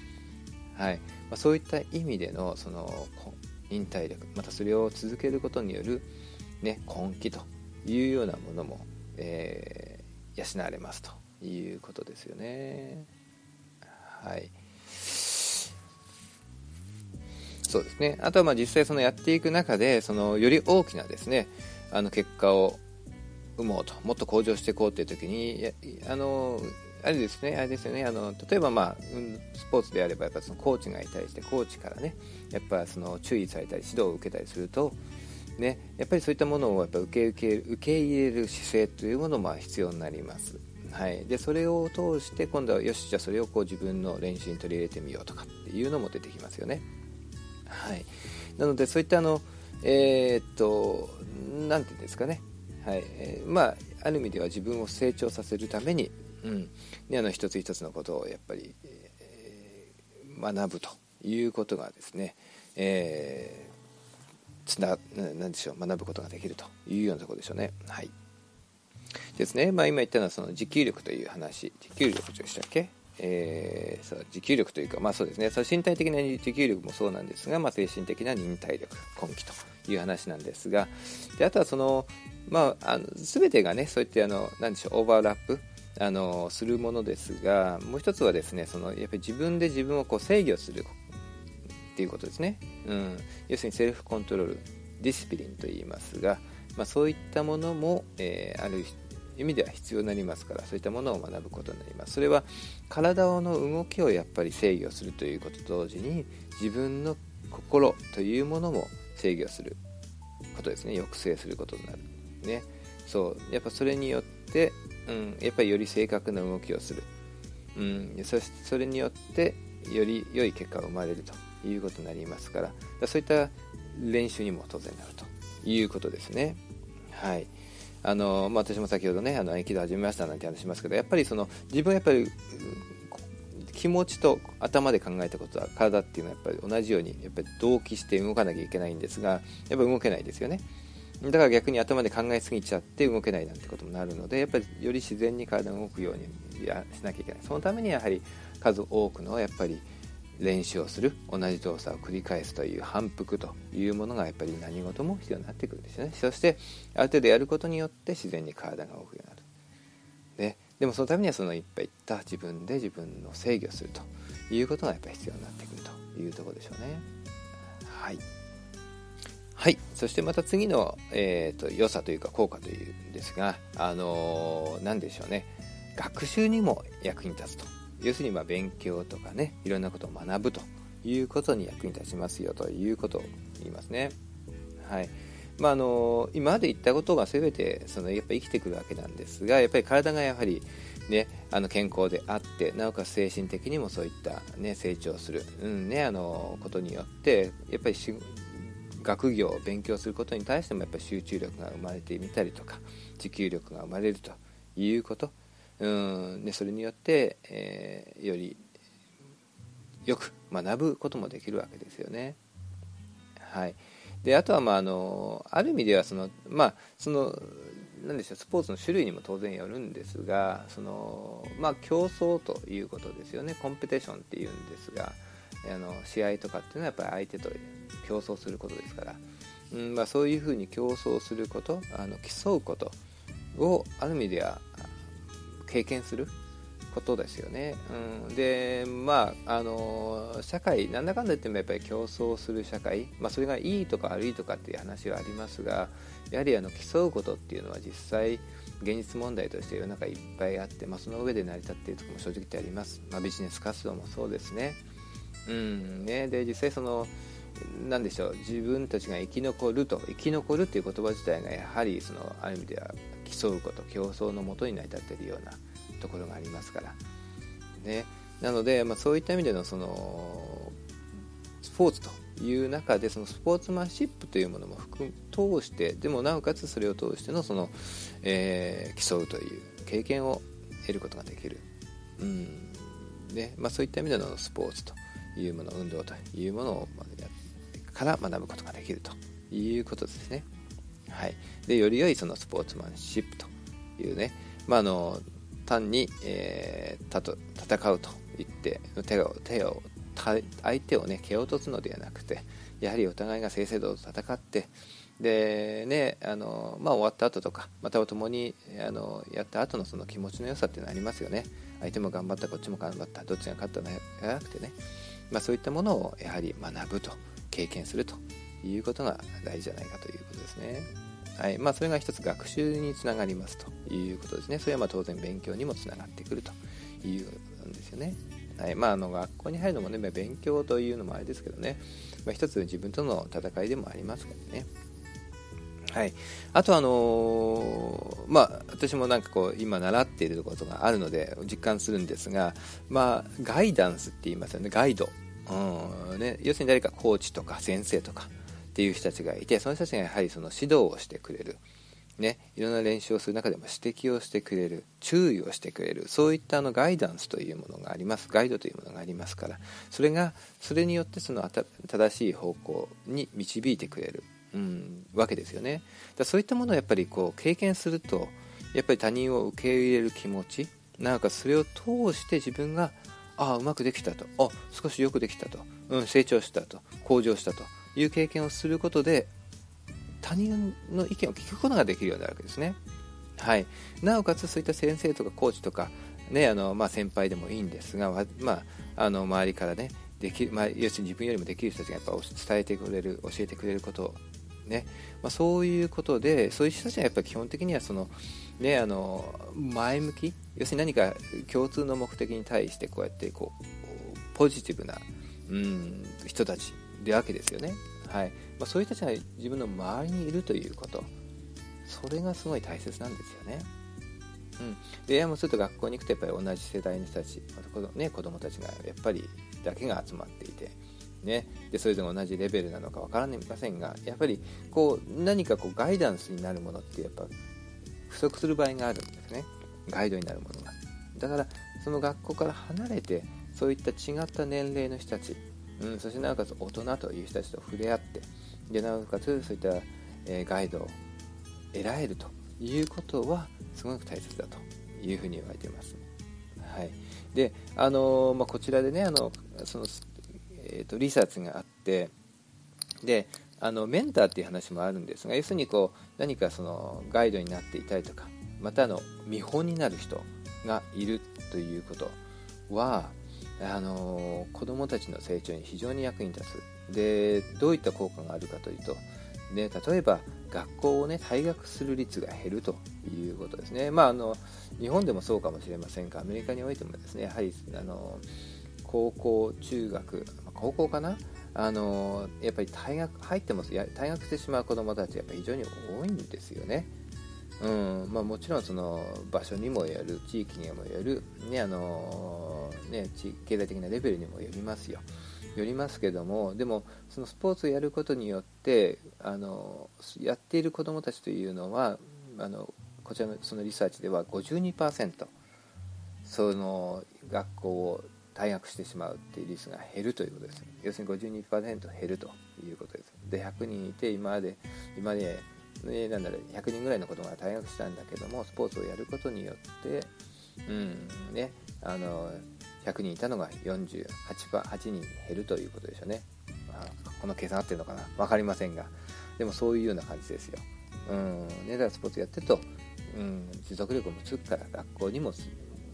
はいまあ、そういった意味でのその忍耐力またそれを続けることによる、ね、根気というようなものも、えー、養われますということですよね。はい。そうですね。あとはまあ実際そのやっていく中でそのより大きなですねあの結果を生もうともっと向上していこうっていう時にあのあれですねあれですよね。あの例えばまあスポーツであればやっぱそのコーチがいたりしてコーチからねやっぱその注意されたり指導を受けたりするとねやっぱりそういったものをやっぱ受け受け受け入れる姿勢というものも必要になります。はい、でそれを通して今度はよしじゃあそれをこう自分の練習に取り入れてみようとかっていうのも出てきますよね。はい、なのでそういったあのえー、っと何て言うんですかね。はい。えー、まあある意味では自分を成長させるために、うん。ね、あの一つ一つのことをやっぱり、えー、学ぶということがですね、えー、つな何でしょう学ぶことができるというようなところでしょうね。はい。ですね、まあ、今言ったのはその持久力という話。持久力でしたっけ？えー、そう持久力というか、まあそうですね、その身体的な持久力もそうなんですが、まあ、精神的な忍耐力、根気という話なんですが、であとはその、まあ、あの全てがね、そういってあの、なんでしょう、オーバーラップあのするものですが、もう一つはですね、そのやっぱり自分で自分をこう制御するっていうことですね。うん、要するにセルフコントロール、ディスピリンと言いますが、まあ、そういったものも、えー、ある意味では必要になりますからそういったものを学ぶことになります。それは体の動きをやっぱり制御するということと同時に自分の心というものも制御することですね。抑制することになる。ね。そう。やっぱそれによって、うん、やっぱりより正確な動きをする、うん、そしてそれによってより良い結果が生まれると。いうことになりますからそういった練習にも当然なるということですね。はい。あの、まあ、私も先ほどねあの合気道始めましたなんて話しますけどやっぱりその自分はやっぱり気持ちと頭で考えたことは体っていうのはやっぱり同じようにやっぱり同期して動かなきゃいけないんですがやっぱり動けないですよね。だから逆に頭で考えすぎちゃって動けないなんてこともなるのでやっぱりより自然に体が動くようにしなきゃいけない。そのためにやはり数多くのやっぱり練習をする同じ動作を繰り返すという反復というものがやっぱり何事も必要になってくるんですよね。そしてある程度やることによって自然に体が動くようになる。ででもそのためにはそのいっぱい言った自分で自分の制御するということがやっぱり必要になってくるというとこでしょうね。はい。はい、そしてまた次の、えーと、良さというか効果というんですが、あのー、何でしょうね。学習にも役に立つと。要するにま勉強とかねいろんなことを学ぶということに役に立ちますよということを言いますね。はいまあ、あの今まで言ったことが全てそのやっぱ生きてくるわけなんですがやっぱり体がやはり、ね、あの健康であってなおかつ精神的にもそういった、ね、成長する、うんね、あのことによってやっぱり学業を勉強することに対してもやっぱり集中力が生まれてみたりとか持久力が生まれるということうん。でそれによって、えー、よりよく学ぶこともできるわけですよね。はい、であとは、まあ、あのある意味ではその、まあ、その何でしょうスポーツの種類にも当然よるんですがその、まあ、競争ということですよね。コンペティションっていうんですがあの試合とかっていうのはやっぱり相手と競争することですから、うんまあ、そういうふうに競争することあの競うことをある意味では経験することですよね。うん、でまああの社会なんだかんだ言ってもやっぱり競争する社会、まあ、それがいいとか悪いとかっていう話はありますがやはりあの競うことっていうのは実際現実問題として世の中いっぱいあって、まあ、その上で成り立っているところも正直ってあります、まあ、ビジネス活動もそうですね。うんね、で実際その何でしょう自分たちが生き残ると生き残るっていう言葉自体がやはりそのある意味では競うこと競争のもとに成り立っているようなところがありますから、ね、なので、まあ、そういった意味でのそのスポーツという中でそのスポーツマンシップというものも含通してでもなおかつそれを通してのその、えー、競うという経験を得ることができる、うん。ね。まあ、そういった意味でのスポーツというもの運動というものをから学ぶことができるということですね。はい、でより良いそのスポーツマンシップというね、まあ、あの単に、えー、たと戦うと言って手を手を相手をね蹴落とすのではなくてやはりお互いが正々堂々と戦ってでねあの、まあ、終わった後とかまた共にあのやった後のその気持ちの良さっていうのはありますよね。相手も頑張ったこっちも頑張ったどっちが勝ったのではなくてね、まあ、そういったものをやはり学ぶと経験するということが大事じゃないかということですね。はい。まあ、それが一つ学習につながりますということですね。それはま当然勉強にもつながってくるというんですよね。はい。まあ、あの学校に入るのもね、ま勉強というのもあれですけどね、まあ、一つ自分との戦いでもありますからね。はい、あとあのー、まあ私もなんかこう今習っていることがあるので実感するんですが、まあ、ガイダンスって言いますよね。ガイド、うん。ね、要するに誰かコーチとか先生とか。っていう人たちがいてその人たちがやはりその指導をしてくれる、ね、いろんな練習をする中でも指摘をしてくれる注意をしてくれる。そういったあのガイダンスというものがあります。ガイドというものがありますから。それがそれによってその正しい方向に導いてくれる、うん、わけですよね。だそういったものをやっぱりこう経験するとやっぱり他人を受け入れる気持ちなんかそれを通して自分がああうまくできたと。あ少しよくできたと、うん、成長したと。向上したと。いう経験をすることで他人の意見を聞くことができるようになるわけですね。はい、なおかつそういった先生とかコーチとか、ねあのまあ、先輩でもいいんですが、まあ、あの周りからねできまあ、要するに自分よりもできる人たちがやっぱ伝えてくれる教えてくれることねまあ、そういうことでそういう人たちはやっぱ基本的にはその、ね、あの前向き要するに何か共通の目的に対してこうやってこうポジティブな、うん、人たちでわけですよね。はい。まあ、そういう人たちが自分の周りにいるということ。それがすごい大切なんですよね。うん、でやもすると学校に行くとやっぱり同じ世代の人たちまた子,、ね、子供たちがやっぱりだけが集まっていて、ね、でそれぞれ同じレベルなのか分からませんがやっぱりこう何かこうガイダンスになるものってやっぱ不足する場合があるんですね。ガイドになるものが。だからその学校から離れてそういった違った年齢の人たちうん、そしてなおかつ大人という人たちと触れ合ってでなおかつそういった、えー、ガイドを得られるということはすごく大切だというふうに言われています。はい、であのー、まあ、こちらでねあのその、えーと、リサーチがあってであのメンターっていう話もあるんですが要するにこう何かそのガイドになっていたりとかまたあの見本になる人がいるということはあの子どもたちの成長に非常に役に立つでどういった効果があるかというと、ね、例えば学校をね退学する率が減るということですね。まああの日本でもそうかもしれませんがアメリカにおいてもですねやはりあの高校中学高校かな？あのやっぱり退学入っても退学してしまう子どもたちやっぱ非常に多いんですよね。うんまあ、もちろんその場所にもよる地域にもよる、ねあのね、経済的なレベルにもよりますよ。よりますけどもでもそのスポーツをやることによってあのやっている子どもたちというのはあのこちらのそのリサーチでは52%その学校を退学してしまうっていう率が減るということです要するに52%減るということですで100人いて今まで今まで、ね、なんだろう100人ぐらいの子供が退学したんだけどもスポーツをやることによってうんねあの100人いたのが48 8人減るということでしょうね、まあ、この計算合ってるのかな分かりませんが。でもそういうような感じですよ。うんねだからスポーツやってると、うん、持続力もつくから学校にも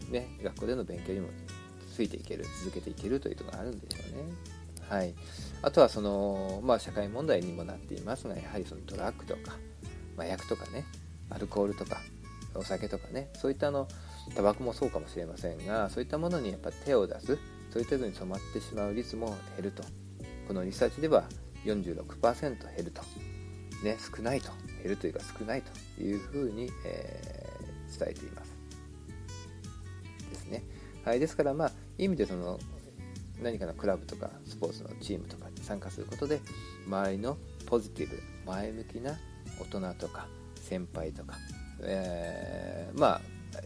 ね学校での勉強にもついていける続けていけるというところがあるんでしょうね。はい、あとはその、まあ、社会問題にもなっていますがやはりそのドラッグとか麻薬とかねアルコールとかお酒とかねそういったあのタバコもそうかもしれませんがそういったものにやっぱ手を出すそういったのに染まってしまう率も減ると。このリサーチでは46%減ると、ね、少ないと。減るというか少ないというふうに、えー、伝えています。ですね、はい、ですからまあ意味でその何かのクラブとかスポーツのチームとかに参加することで周りのポジティブ前向きな大人とか先輩とか、えー、まあ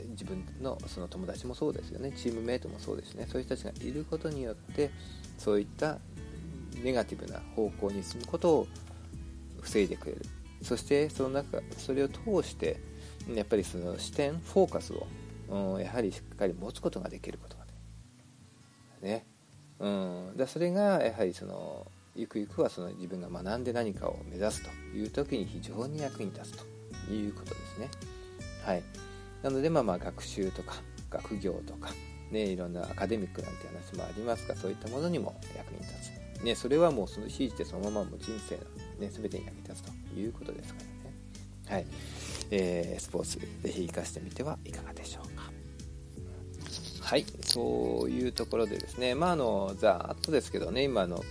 自分のその友達もそうですよね。チームメイトもそうですね。そういう人たちがいることによってそういったネガティブな方向に進むことを防いでくれる。そしてその中それを通してやっぱりその視点フォーカスを、うん、やはりしっかり持つことができることがね、うん、だそれがやはりそのゆくゆくはその自分が学んで何かを目指すという時に非常に役に立つということですね。はい、なのでまあまあ学習とか学業とか、ね、いろんなアカデミックなんて話もありますがそういったものにも役に立つ、ね、それはもうその指示でそのままも人生の、ね、全てに役に立つということですからね。はいえー、スポーツぜひ活かしてみてはいかがでしょうか。はい、そういうところでですね、まあ、あのざーっとですけどね、今の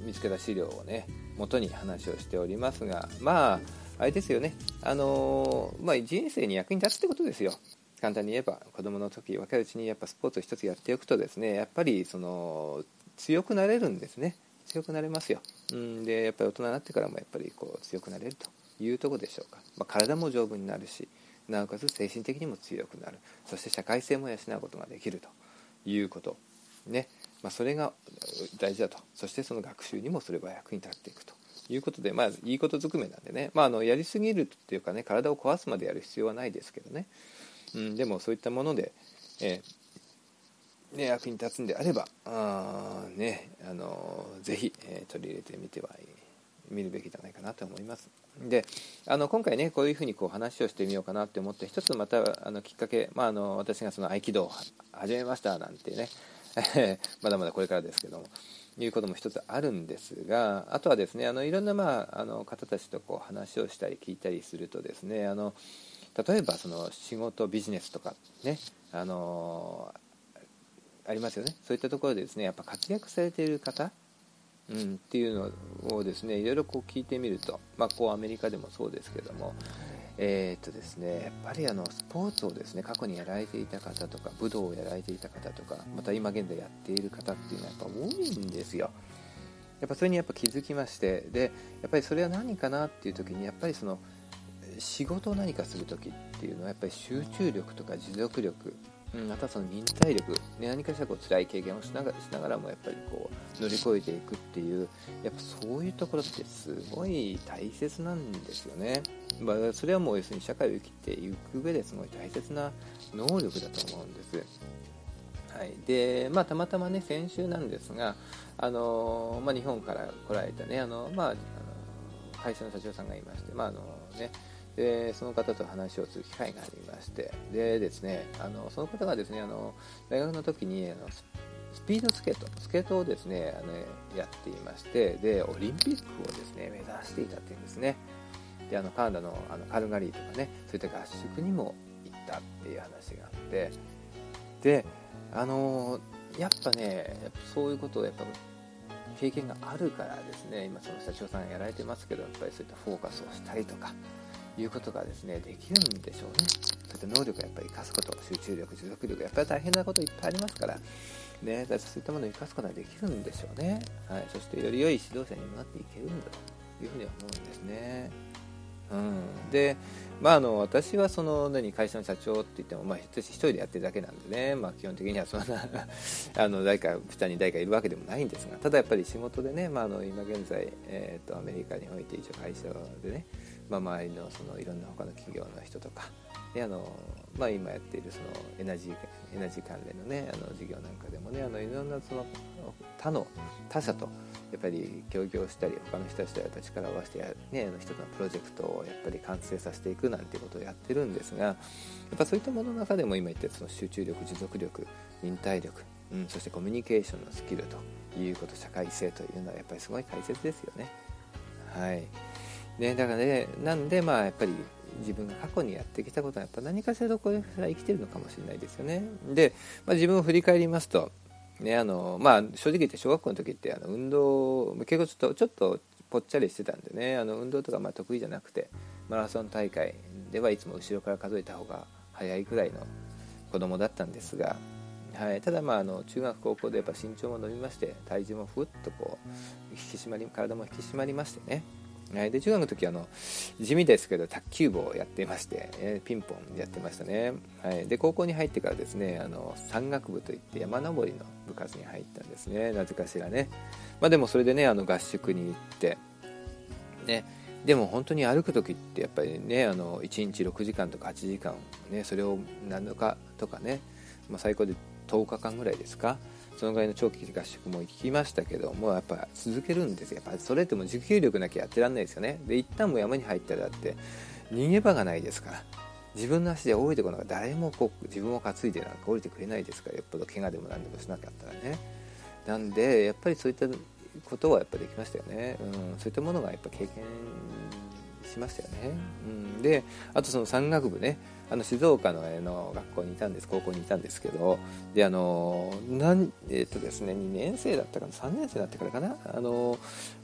見つけた資料をね、元に話をしておりますが、まあ、あれですよね、あのまあ、人生に役に立つってことですよ。簡単に言えば子供の時若いうちにやっぱスポーツを一つやっておくとですねやっぱりその強くなれるんですね。強くなれますよ、うん、でやっぱり大人になってからもやっぱりこう強くなれるというとこでしょうか、まあ、体も丈夫になるしなおかつ精神的にも強くなる。そして社会性も養うことができるということ。ね、まあ、それが大事だと。そしてその学習にもそれは役に立っていくと。いうことでまあいいことずくめなんでね、まあ、あのやりすぎるっていうかね体を壊すまでやる必要はないですけどね、うん、でもそういったもので、えーね、役に立つんであればあ、ね、あのぜひ、えー、取り入れてみてはい見るべきじゃないかなと思います。であの今回ねこういうふうにこう話をしてみようかなって思って一つまたあのきっかけ、まあ、あの私がその合気道を始めましたなんてね まだまだこれからですけどもいうことも一つあるんですがあとはですねあのいろんな、まあ、あの方たちとこう話をしたり聞いたりするとですねあの例えばその仕事ビジネスとかねあのありますよね。そういったところでですねやっぱ活躍されている方うん、っていうのをですねいろいろこう聞いてみると、まあ、こうアメリカでもそうですけども、えー、っとですね、やっぱりあのスポーツをですね過去にやられていた方とか武道をやられていた方とかまた今現在やっている方っていうのはやっぱ多いんですよ。やっぱそれにやっぱ気づきましてでやっぱりそれは何かなっていう時にやっぱりその仕事を何かする時っていうのはやっぱり集中力とか持続力うん、またその忍耐力、ね、何かしらこう辛い経験をしながらもやっぱりこう乗り越えていくっていうやっぱそういうところってすごい大切なんですよね、まあ、それはもう要するに社会を生きていく上ですごい大切な能力だと思うんです。はい。でまあ、たまたまね先週なんですが、あのまあ、日本から来られたねあの、まあ、あの会社の社長さんがいまして、まああのね、でその方と話をする機会がありましてでですねあのその方がですねあの大学の時にあのスピードスケートスケートをですねあのやっていましてでオリンピックをですね目指していたっていうんですね。であのカナダのあのカルガリーとかねそういった合宿にも行ったっていう話があってであのやっぱねやっぱそういうことをやっぱ経験があるからですね今その社長さんがやられてますけどやっぱりそういったフォーカスをしたりとかいうことがですねできるんでしょうね。そういった能力をやっぱり生かすこと集中力持続力やっぱり大変なこといっぱいありますから。ね、だそういったものを生かすことができるんでしょうね、はい、そしてより良い指導者になっていけるんだというふうに思うんですね。うん、で、まあ、あの私はその何会社の社長って言っても、まあ、私一人でやってるだけなんでね、まあ、基本的にはそんな あの誰か下に誰かいるわけでもないんですが。ただやっぱり仕事でね、まあ、あの今現在、えーと、アメリカにおいて一応会社でね、まあ、周りのそのいろんな他の企業の人とかであの、まあ、今やっているそのエナジーエナジー関連のねあの事業なんかでもねあのいろんなその他の他社とやっぱり協業したり他の人たちとやっぱ力を合わせてや、ね、あの一つのプロジェクトをやっぱり完成させていくなんていうことをやってるんですがやっぱそういったものの中でも今言ったその集中力持続力忍耐力、うん、そしてコミュニケーションのスキルということ社会性というのはやっぱりすごい大切ですよね。はいね、だからねなんでまあやっぱり自分が過去にやってきたことはやっぱ何かしらこれから生きてるのかもしれないですよね。で、まあ、自分を振り返りますとねあのまあ、正直言って小学校の時ってあの運動結構ちょっとちょっとぽっちゃりしてたんでねあの運動とかまあ得意じゃなくてマラソン大会ではいつも後ろから数えた方が早いくらいの子供だったんですが、はい、ただまああの中学高校でやっぱ身長も伸びまして体重もふっとこう引き締まり体も引き締まりましてねはい、で中学の時あの地味ですけど卓球部をやっていまして、えー、ピンポンやってましたね、はい、で高校に入ってからですねあの山岳部といって山登りの部活に入ったんですね。なぜかしらね、まあ、でもそれでねあの合宿に行ってね。でも本当に歩く時ってやっぱりねあの1日6時間とか8時間ねそれを7日とかね、まあ、最高で10日間ぐらいですか。そのぐらいの長期合宿も行きましたけどもやっぱ続けるんですよ。やっぱそれっても持久力なきゃやってらんないですよね。で一旦も山に入ったらだって逃げ場がないですから。自分の足で降りてこなか誰もこう自分を担いでなんか降りてくれないですから。よっぽど怪我でも何でもしなかったらね。なんでやっぱりそういったことはやっぱできましたよね、うん、そういったものがやっぱ経験しましたよね、うん、であとその山岳部ね。あの静岡のの学校にいたんです高校にいたんですけどであのなんえっ、とですね2年生だったかな3年生だったからかなあの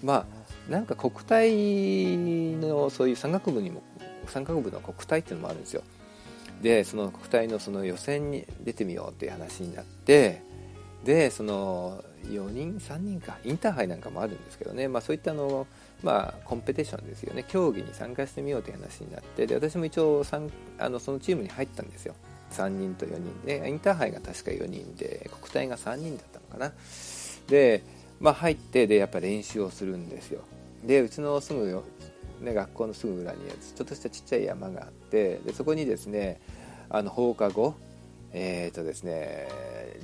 まあなんか国体のそういう山岳部にも山岳部の国体っていうのもあるんですよ。でその国体のその予選に出てみようっていう話になってでその4人3人かインターハイなんかもあるんですけどね、まあ、そういったあのまあ、コンペティションですよね。競技に参加してみようという話になってで私も一応あのそのチームに入ったんですよ。3人と4人で。インターハイが確か4人で国体が3人だったのかな。で、まあ、入ってでやっぱ練習をするんですよ。でうちのすぐね、学校のすぐ裏にちょっとしたちっちゃい山があってでそこにですねあの放課後えーとですね、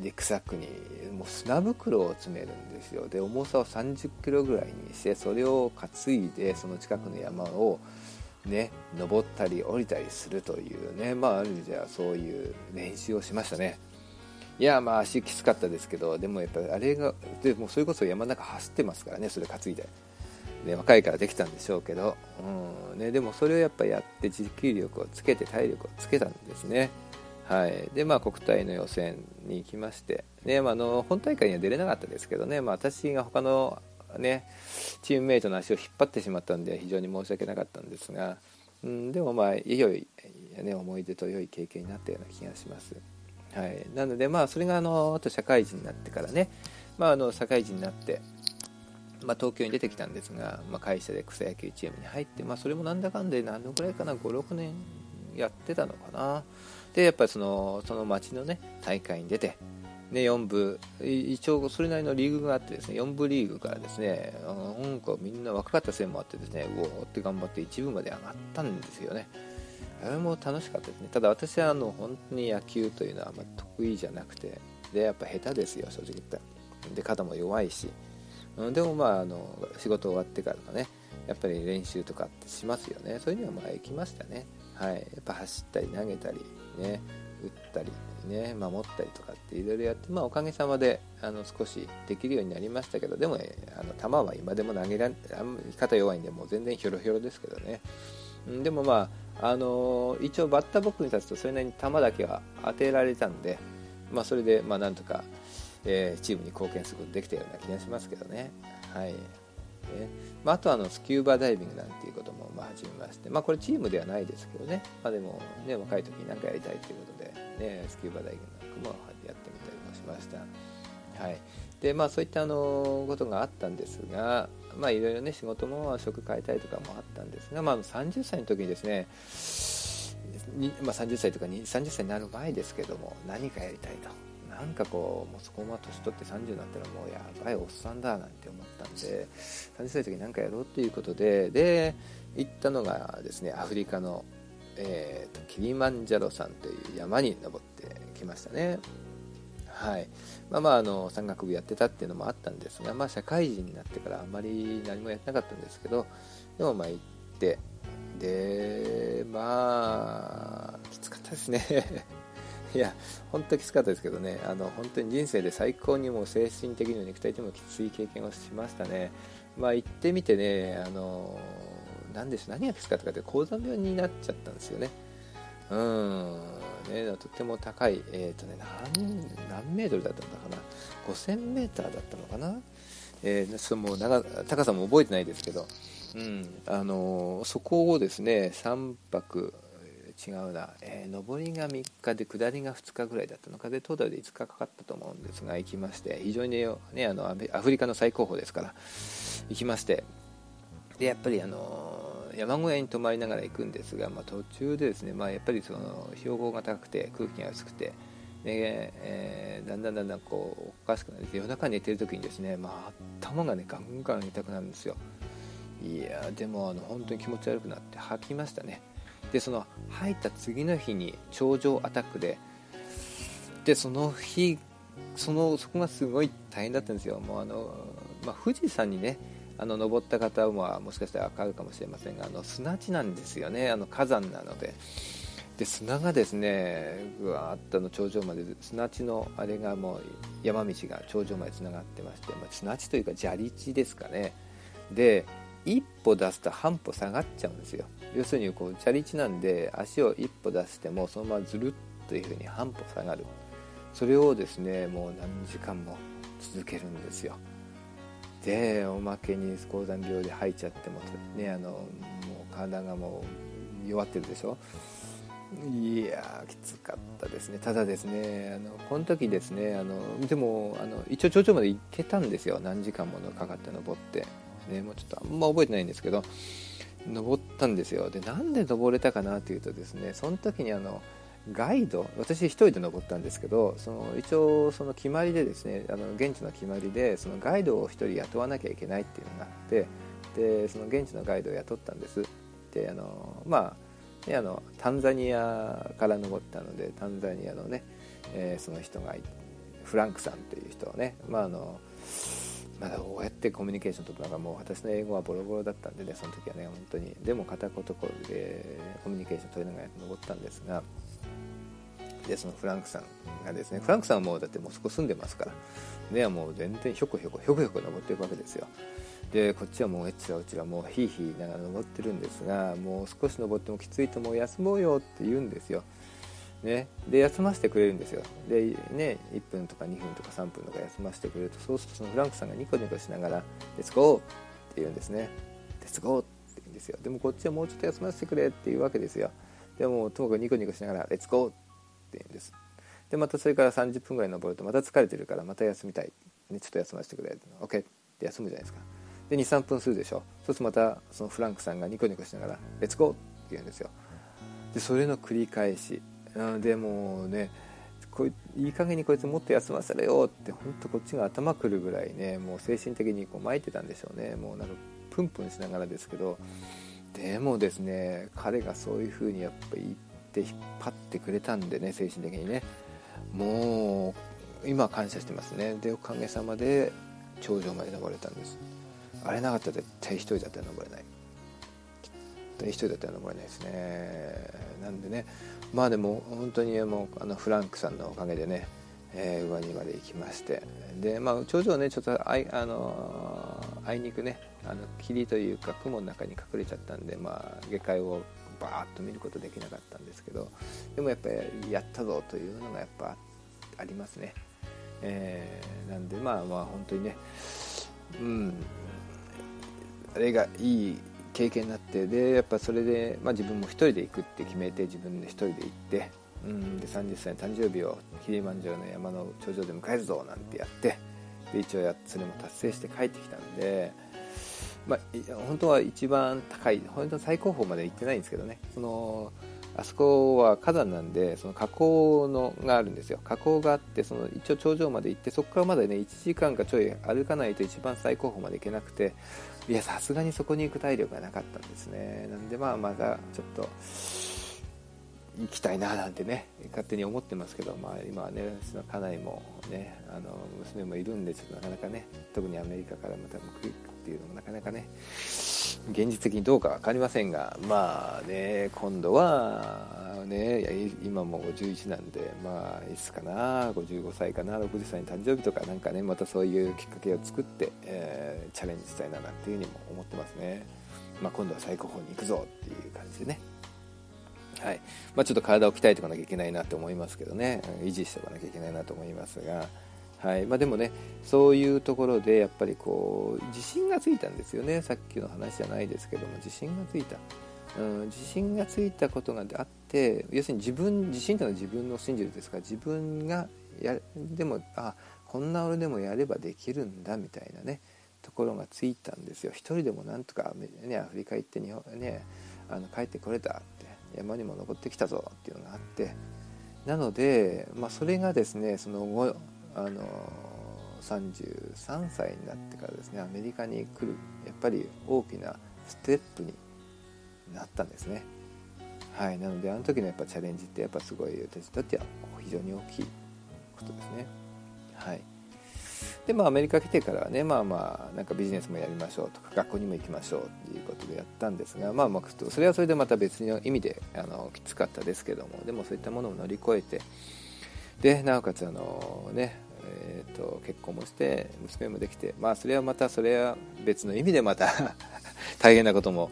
リックサックにもう砂袋を詰めるんですよ。で重さを3 0キロぐらいにしてそれを担いでその近くの山をね登ったり降りたりするというね。まあある意味ではそういう練習をしましたね。いやまあ足きつかったですけどでもやっぱりあれがでもそれこそ山の中走ってますからねそれ担いで。で若いからできたんでしょうけど、うんね、でもそれをやっぱやって持久力をつけて体力をつけたんですね。はい、でまあ国体の予選に行きましてね、まあ、の本大会には出れなかったですけどね、まあ、私が他のねチームメイトの足を引っ張ってしまったんで非常に申し訳なかったんですが、うん、でもまあ良い、ね、思い出と良い経験になったような気がします。はい、なのでまあそれがあのあと社会人になってからね、まあ、あの社会人になって、まあ、東京に出てきたんですが、まあ、会社で草野球チームに入って、まあ、それもなんだかんで何度ぐらいかな56年やってたのかな。でやっぱりそのその町のね大会に出てね、4部一応それなりのリーグがあってですね4部リーグからですねなんかみんな若かったせいもあってですねうおーって頑張って1部まで上がったんですよね。あれも楽しかったですね。ただ私はあの本当に野球というのはあんま得意じゃなくてでやっぱ下手ですよ正直言ったら。で肩も弱いし。でもまああの仕事終わってからのねやっぱり練習とかってしますよね。そういうにはまあ行きましたね。はい。やっぱ走ったり投げたり。ね打ったりね守ったりとかっていろいろやって、まあ、おかげさまであの少しできるようになりましたけどでも、あの球は今でも投げられ肩弱いんでもう全然ひょろひょろですけどねでもまあ、あの、一応バッターボックスに立つとそれなりに球だけは当てられたんで、まあ、それでまあなんとか、えー、チームに貢献することできたような気がしますけどね。はいねまあ、あとはあのスキューバダイビングなんていうこともまあ始めまして、まあ、これチームではないですけどね、まあ、でも、ね、若い時に何かやりたいということで、ね、スキューバダイビングなんかもやってみたりもしました。はい。でまあ、そういったあのことがあったんですが、まあ、いろいろね仕事も職変えたいとかもあったんですが、まあ、30歳の時にですねにまあ、30歳とか30歳になる前ですけども何かやりたいと。なんかこうもうそこま年取って30になったらもうやばいおっさんだなんて思ったんで30歳の時に何かやろうということでで行ったのがですねアフリカの、えーと、キリマンジャロ山という山に登ってきましたね。はい。まあまああの山岳部やってたっていうのもあったんですがまあ社会人になってからあんまり何もやってなかったんですけどでもまあ行ってでまあきつかったですね。いや、本当きつかったですけどね、あの本当に人生で最高にも精神的にも肉体的にもきつい経験をしましたね。まあ、行ってみてね、あの何でしょ何がきつかったかって高山病になっちゃったんですよね。うん。ね、とっても高い、えーとね、何何メートルだったのかな、5000メーターだったのかな、えー、その長高さも覚えてないですけど、うん。あのそこをですね3泊違うな、えー、上りが3日で下りが2日ぐらいだったのか。でトータルで5日かかったと思うんですが行きまして非常にね、あのアフリカの最高峰ですから行きましてでやっぱりあの山小屋に泊まりながら行くんですが、まあ、途中でですね、まあ、やっぱりその標高が高くて空気が薄くてで、えー、だんだんだんだんこうおかしくなって夜中寝てる時にですね、まあ、頭がねガンガン痛くなるんですよ。いやでもあの本当に気持ち悪くなって吐きましたね。でその入った次の日に頂上アタックででその日そのそこがすごい大変だったんですよ。もうあの、まあ、富士山にねあの登った方はもしかしたら分かるかもしれませんがあの砂地なんですよね。あの火山なので。で砂がですねぐわーっとの頂上まで砂地のあれがもう山道が頂上までつながってまして、まあ、砂地というか砂利地ですかね。で一歩出すと半歩下がっちゃうんですよ。要するにこう砂利地なんで足を一歩出してもそのままずるっというふうに半歩下がる。それをですねもう何時間も続けるんですよ。でおまけに高山病で吐いちゃってもねあのもう体がもう弱ってるでしょ。いやきつかったですね。ただですねあのこの時ですねあのでもあの一応頂上まで行けたんですよ。何時間もかかって登って。ねもうちょっとあんま覚えてないんですけど登ったんですよ。でなんで登れたかなというとですねその時にあのガイド私1人で登ったんですけどその一応その決まりでですねあの現地の決まりでそのガイドを1人雇わなきゃいけないっていうのがあってでその現地のガイドを雇ったんです。であのまあね、あのタンザニアから登ったのでタンザニアのね、えー、その人がフランクさんという人をね、まああのまだどうやってコミュニケーション取ったのかもう私の英語はボロボロだったんでねその時はね本当に。でも片言でコミュニケーション取りながら登ったんですがでそのフランクさんがですねフランクさんはもうだってもうそこ住んでますからねもう全然ひょこひょこひょこひょこ登っていくわけですよ。でこっちはもうえっちらうちらもうヒーヒーながら登ってるんですがもう少し登ってもきついともう休もうよって言うんですよ。ね、で休ませてくれるんですよ。で、ね、1分とか2分とか3分とか休ませてくれるとそうするとそのフランクさんがニコニコしながら「レッツゴー!」って言うんですね「レッツゴー!」って言うんですよ。でもこっちはもうちょっと休ませてくれっていうわけですよ。でもともかくニコニコしながら「レッツゴー!」って言うんです。でまたそれから30分ぐらい登るとまた疲れてるからまた休みたい、ね、ちょっと休ませてくれ。OK! って休むじゃないですか。で23分するでしょ。そうするとまたそのフランクさんがニコニコしながら「レッツゴー!」って言うんですよ。でそれの繰り返し。でもねこいいい加減にこいつもっと休ませろよって本当こっちが頭くるぐらいねもう精神的にこう巻いてたんでしょうね。もうなんかプンプンしながらですけど。でもですね彼がそういう風にやっぱ言って引っ張ってくれたんでね精神的にね。もう今感謝してますね。でおかげさまで頂上まで登れたんです。あれなかったら絶対一人だったら登れない。一人だったら登れないですね。なんでねまあでも本当にもうあのフランクさんのおかげでね、えー、上にまで行きましてでまあ頂上ねちょっとあいあのあいにくねあの霧というか雲の中に隠れちゃったんでまあ下界をバーッと見ることできなかったんですけどでもやっぱりやったぞというのがやっぱありますね、えー、なんでまあまあ本当にねうんあれがいい経験になってでやっぱそれで、まあ、自分も1人で行くって決めて自分で1人で行ってうんで30歳の誕生日をキリマンジャロの山の頂上で迎えるぞなんてやってで一応やそれも達成して帰ってきたんで、まあ、本当は一番高い本当最高峰まで行ってないんですけどね。そのあそこは火山なんでその火口のがあるんですよ。火口があってその一応頂上まで行ってそこからまだね1時間かちょい歩かないと一番最高峰まで行けなくていやさすがにそこに行く体力がなかったんですね。なんでまあまだちょっと行きたいななんてね勝手に思ってますけど、まあ、今はねうちの家内もねあの娘もいるんでちょっとなかなかね特にアメリカからまたっていうのもなかなかね現実的にどうか分かりませんがまあね今度はね今も51なんでまあいつかな55歳かな60歳に誕生日とかなんかねまたそういうきっかけを作って、えー、チャレンジしたいななんていうふうにも思ってますね、まあ、今度は最高峰に行くぞっていう感じでね。はい。まあ、ちょっと体を鍛えておかなきゃいけないなと思いますけどね。維持しておかなきゃいけないなと思いますが。はい。まあ、でもねそういうところでやっぱりこう自信がついたんですよね。さっきの話じゃないですけども自信がついた、うん、自信がついたことがあって要するに自分自信というのは自分を信じるですか？ら自分がやでもあこんな俺でもやればできるんだみたいなねところがついたんですよ。一人でもなんとか、ね、アフリカ行って日本、ね、あの帰ってこれたって山にも登ってきたぞっていうのがあって。なので、まあ、それがですねその後あの33歳になってからですねアメリカに来るやっぱり大きなステップになったんですね。はい、なのであの時のやっぱチャレンジってやっぱすごい私にとっては非常に大きいことですね。はい、でまあアメリカ来てからはねまあまあなんかビジネスもやりましょうとか学校にも行きましょうっていうことでやったんですがまあまあそれはそれでまた別の意味であのきつかったですけどもでもそういったものを乗り越えてでなおかつあのねえーと、結婚もして娘もできてまあそれはまたそれは別の意味でまた 大変なことも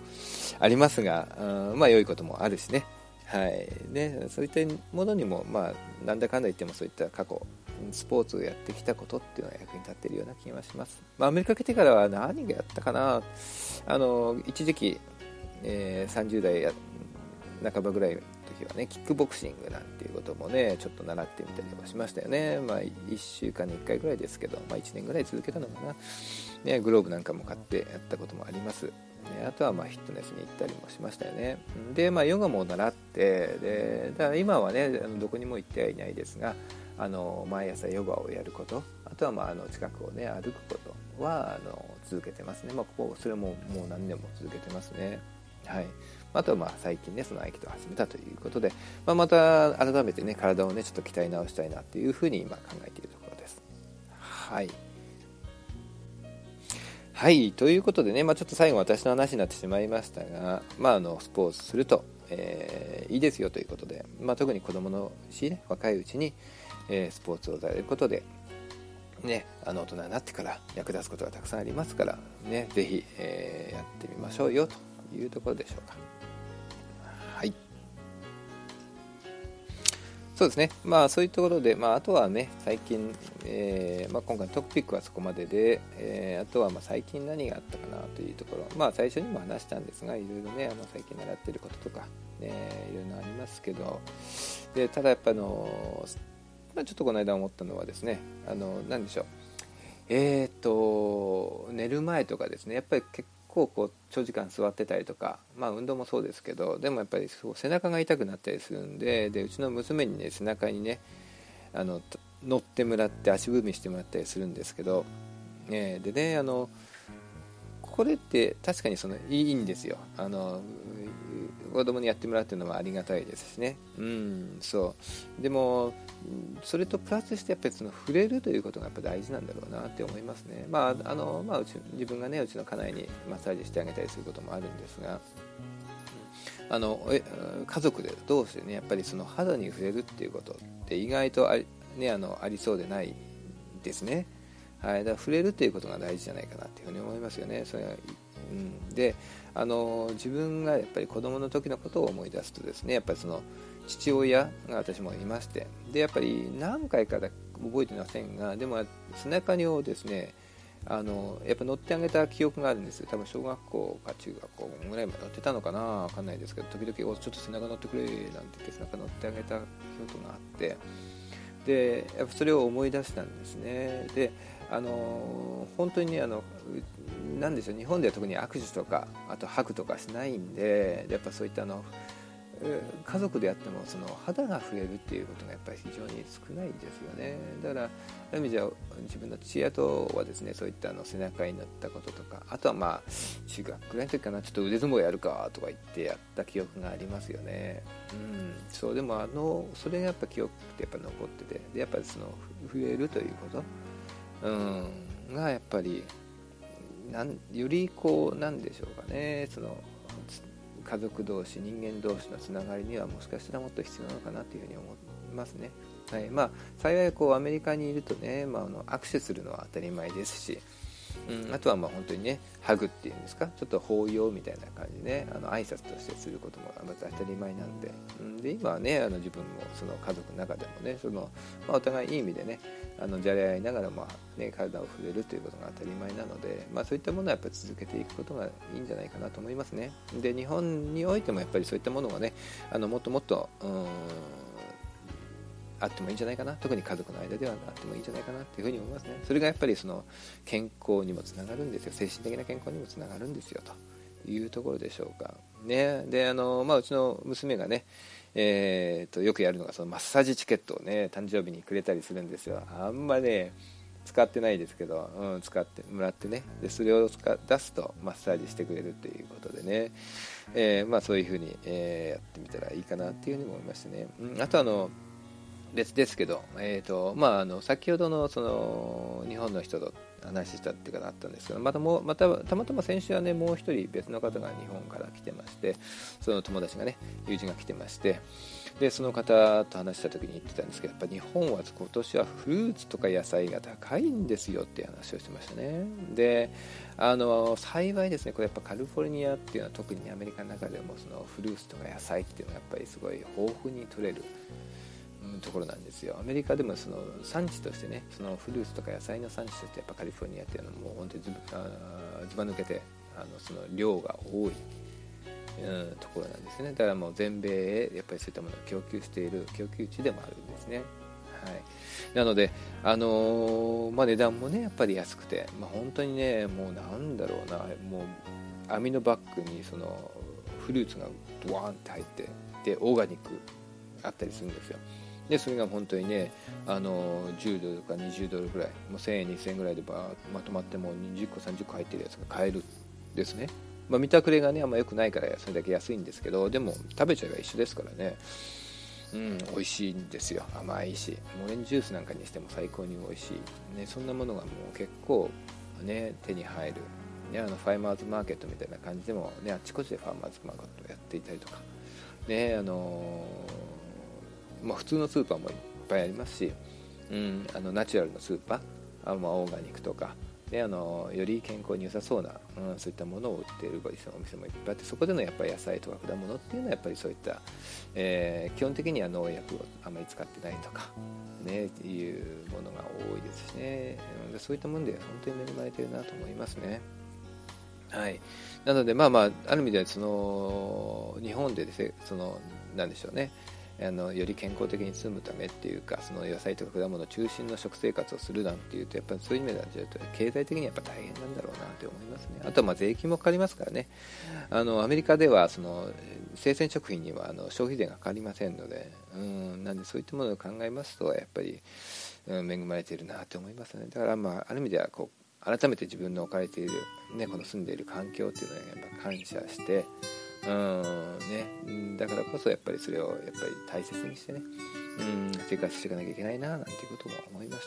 ありますが、うん、まあ良いこともあるしね。はい。ねそういったものにもまあなんだかんだ言ってもそういった過去スポーツをやってきたことっていうのは役に立っているような気がします、まあ、アメリカ来てからは何がやったかな。あの一時期、えー、30代半ばぐらい時はねキックボクシングなんていうこともねちょっと習ってみたりもしましたよね。まあ1週間に1回ぐらいですけど、まあ、1年ぐらい続けたのかな、ね、グローブなんかも買ってやったこともあります、ね、あとはまあフィットネスに行ったりもしましたよね。でまあヨガも習ってでだから今はねどこにも行ってはいないですがあの毎朝ヨガをやることあとはまああの近くをね歩くことはあの続けてますね、まあ、ここそれももう何年も続けてますね。はい。あとはまあ最近ねその合気道を始めたということで、まあ、また改めてね体をねちょっと鍛え直したいなっていうふうに今考えているところです。はい。はい。ということでね、まあ、ちょっと最後私の話になってしまいましたが、まあ、あのスポーツすると、えー、いいですよということで、まあ、特に子供のし、ね、若いうちに、えー、スポーツをされることでね、あの大人になってから役立つことがたくさんありますから、ね、ぜひ、えー、やってみましょうよというところでしょうか。そうですね、まあそういうところで、まあ、あとはね、最近、えーまあ、今回のトピックはそこまでで、えー、あとはま最近何があったかなというところ、まあ最初にも話したんですが、いろいろね、あの最近習ってることとか、ね、いろいろありますけど、でただやっぱあの、まあ、ちょっとこの間思ったのはですね、あの、なんでしょう、えっ、ー、と、寝る前とかですね、やっぱり結構こう長時間座ってたりとか、まあ、運動もそうですけどでもやっぱりそう背中が痛くなったりするんででうちの娘にね背中にねあの乗ってもらって足踏みしてもらったりするんですけど、ね、でねあのこれって確かにそのいいんですよ。あの子供にやってもらうっていうのはありがたいですしね。うんそう。でもそれとプラスしてやっぱりその触れるということがやっぱ大事なんだろうなって思いますね。まああのまあうち自分がねうちの家内にマッサージしてあげたりすることもあるんですが。あの家族でどうしてねやっぱりその肌に触れるっていうことって意外とあり,、ね、あのありそうでないですね。はい、だから触れるっていうことが大事じゃないかなっていうふうに思いますよね。それはうん、であの自分がやっぱり子供の時のことを思い出すとですねやっぱりその父親が私もいましてでやっぱり何回か覚えてませんがでも背中にをですねあのやっぱ乗ってあげた記憶があるんですよ。多分小学校か中学校ぐらいまで乗ってたのかな分かんないですけど時々ちょっと背中乗ってくれなんて言って背中乗ってあげた記憶があってでやっぱそれを思い出したんですね。であの本当にねあのなんでしょう日本では特に握手とかあとハグとかしないんでやっぱそういったあの家族であってもその肌が触れるっていうことがやっぱり非常に少ないんですよね。だからそういう意味では自分の父親とはですねそういったあの背中になったこととかあとはまあ中学くらいの時かなちょっと腕相撲やるかとか言ってやった記憶がありますよね。うんそうでもあのそれがやっぱ記憶ってやっぱ残っててでやっぱりその触れるということうん。がやっぱりなんよりこうなんでしょうかね。その家族同士人間同士のつながりにはもしかしたらもっと必要なのかなというふうに思いますね。はい。まあ、幸いこうアメリカにいるとね、まあ、あの握手するのは当たり前ですし、あとはまあ本当にねハグっていうんですかちょっと抱擁みたいな感じでねあの挨拶としてすることもまた当たり前なんで,、ん、で今はねあの自分もその家族の中でもねその、まあ、お互いいい意味でねあのじゃれ合いながら、まあね、体を触れるということが当たり前なので、まあ、そういったものはやっぱり続けていくことがいいんじゃないかなと思いますね。で日本においてもやっぱりそういったものがねあのもっともっとうんあってもいいんじゃないかな。特に家族の間ではあってもいいんじゃないかなっていうふうに思いますね。それがやっぱりその健康にもつながるんですよ。精神的な健康にもつながるんですよ。というところでしょうか。ね。であの、まあ、うちの娘がねえーと、よくやるのがそのマッサージチケットをね誕生日にくれたりするんですよ。あんまね使ってないですけど、うん、使ってもらってね。でそれを使出すとマッサージしてくれるということでね、えー、まあ、そういうふうに、えー、やってみたらいいかなっていうふうに思いましてね、うん、あとあの別ですけど、えーとまあ、あの先ほどのその日本の人と話したっていうかあったんですけどまたもまたたまたま先週はねもう一人別の方が日本から来てましてその友達がね友人が来てましてでその方と話した時に言ってたんですけどやっぱ日本は今年はフルーツとか野菜が高いんですよっていう話をしてましたね。であの幸いですねこれやっぱカリフォルニアっていうのは特にアメリカの中でもそのフルーツとか野菜っていうのはやっぱりすごい豊富に取れるところなんですよ。アメリカでもその産地としてねそのフルーツとか野菜の産地としてやっぱカリフォルニアっていうのはもう本当にずずば抜けてあのその量が多い、うん、ところなんですね。だからもう全米へやっぱりそういったものを供給している供給地でもあるんですね。はい、なので、あのー、まあ、値段もねやっぱり安くて、まあ、本当にねもうなんだろうなもう網のバッグにそのフルーツがドワーンって入ってでオーガニックあったりするんですよ。でそれが本当にねあの10ドルか20ドルぐらいもう1000円2000円ぐらいでバまとまっても20個30個入ってるやつが買えるですね、まあ、見たくれがねあんま良くないからそれだけ安いんですけどでも食べちゃえば一緒ですからね。うん美味しいんですよ。甘いし。オレンジジュースなんかにしても最高に美味しい、ね、そんなものがもう結構ね手に入る。ね、あのファイマーズマーケットみたいな感じでも、ね、あちこちでファーマーズマーケットをやっていたりとか、ねあのまあ、普通のスーパーもいっぱいありますし、うん、あのナチュラルのスーパーあ、まあ、オーガニックとかであのより健康に良さそうな、うん、そういったものを売っているお店もいっぱいあってそこでのやっぱり野菜とか果物っていうのはやっぱりそういった、えー、基本的には農薬をあまり使ってないとか、ね、いうものが多いですしね、うん、そういったもので本当に恵まれてるなと思いますね。はい、なので、まあまあ、ある意味ではその日本でです、ね、そのなんでしょうね、あのより健康的に住むためっていうかその野菜とか果物中心の食生活をするなんていうとやっぱりそういう意味では経済的にやっぱ大変なんだろうなって思いますね。あとはま税金もかかりますからね。あのアメリカではその生鮮食品にはあの消費税がかかりませんのでうんなんでそういったものを考えますとやっぱり、恵まれているなって思いますね。だからまあある意味ではこう改めて自分の置かれている、ね、この住んでいる環境っていうのはやっぱ感謝してうんね、だからこそやっぱりそれをやっぱり大切にしてね、うん、生活していかなきゃいけないななんていうことも思いまし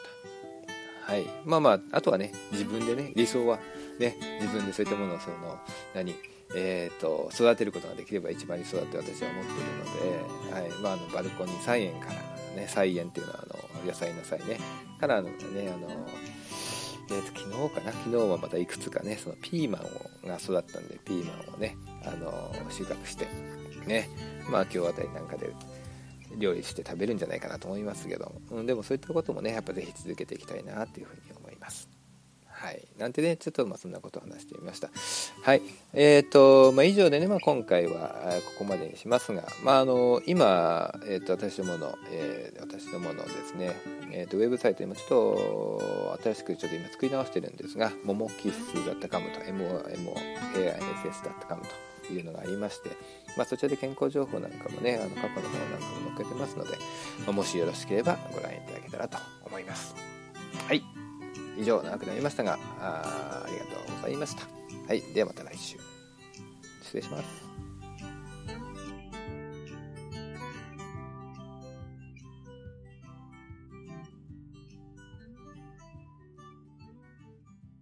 た。はい。まあまああとはね自分でね理想はね自分でそういったものをその何？えーと、育てることができれば一番理想だって私は思っているので、はい。まあ、あのバルコニー菜園から、ね、菜園っていうのはあの野菜の菜ね。からのねあのえーと、昨日かな？昨日はまたいくつかねそのピーマンをが育ったんでピーマンをねあの収穫してねまあ今日あたりなんかで料理して食べるんじゃないかなと思いますけど、うん、でもそういったこともねやっぱ是非続けていきたいなっていうふうにはい。なんてね、ちょっとまあそんなことを話してみました。はい。えっ、ー、と、まあ以上でね、まあ今回はここまでにしますが、まああの、今、えっ、ー、と、私どもの、えー、私どものですね、えっ、と、ウェブサイト今ちょっと新しくちょっと今作り直してるんですが、ももキッス .com と momoains.com というのがありまして、まあ、そちらで健康情報なんかもね、あの過去のものなんかも載っけてますので、まあ、もしよろしければご覧いただけたらと思います。はい。以上長くなりましたがあありがとうございました。はいではまた来週。失礼します。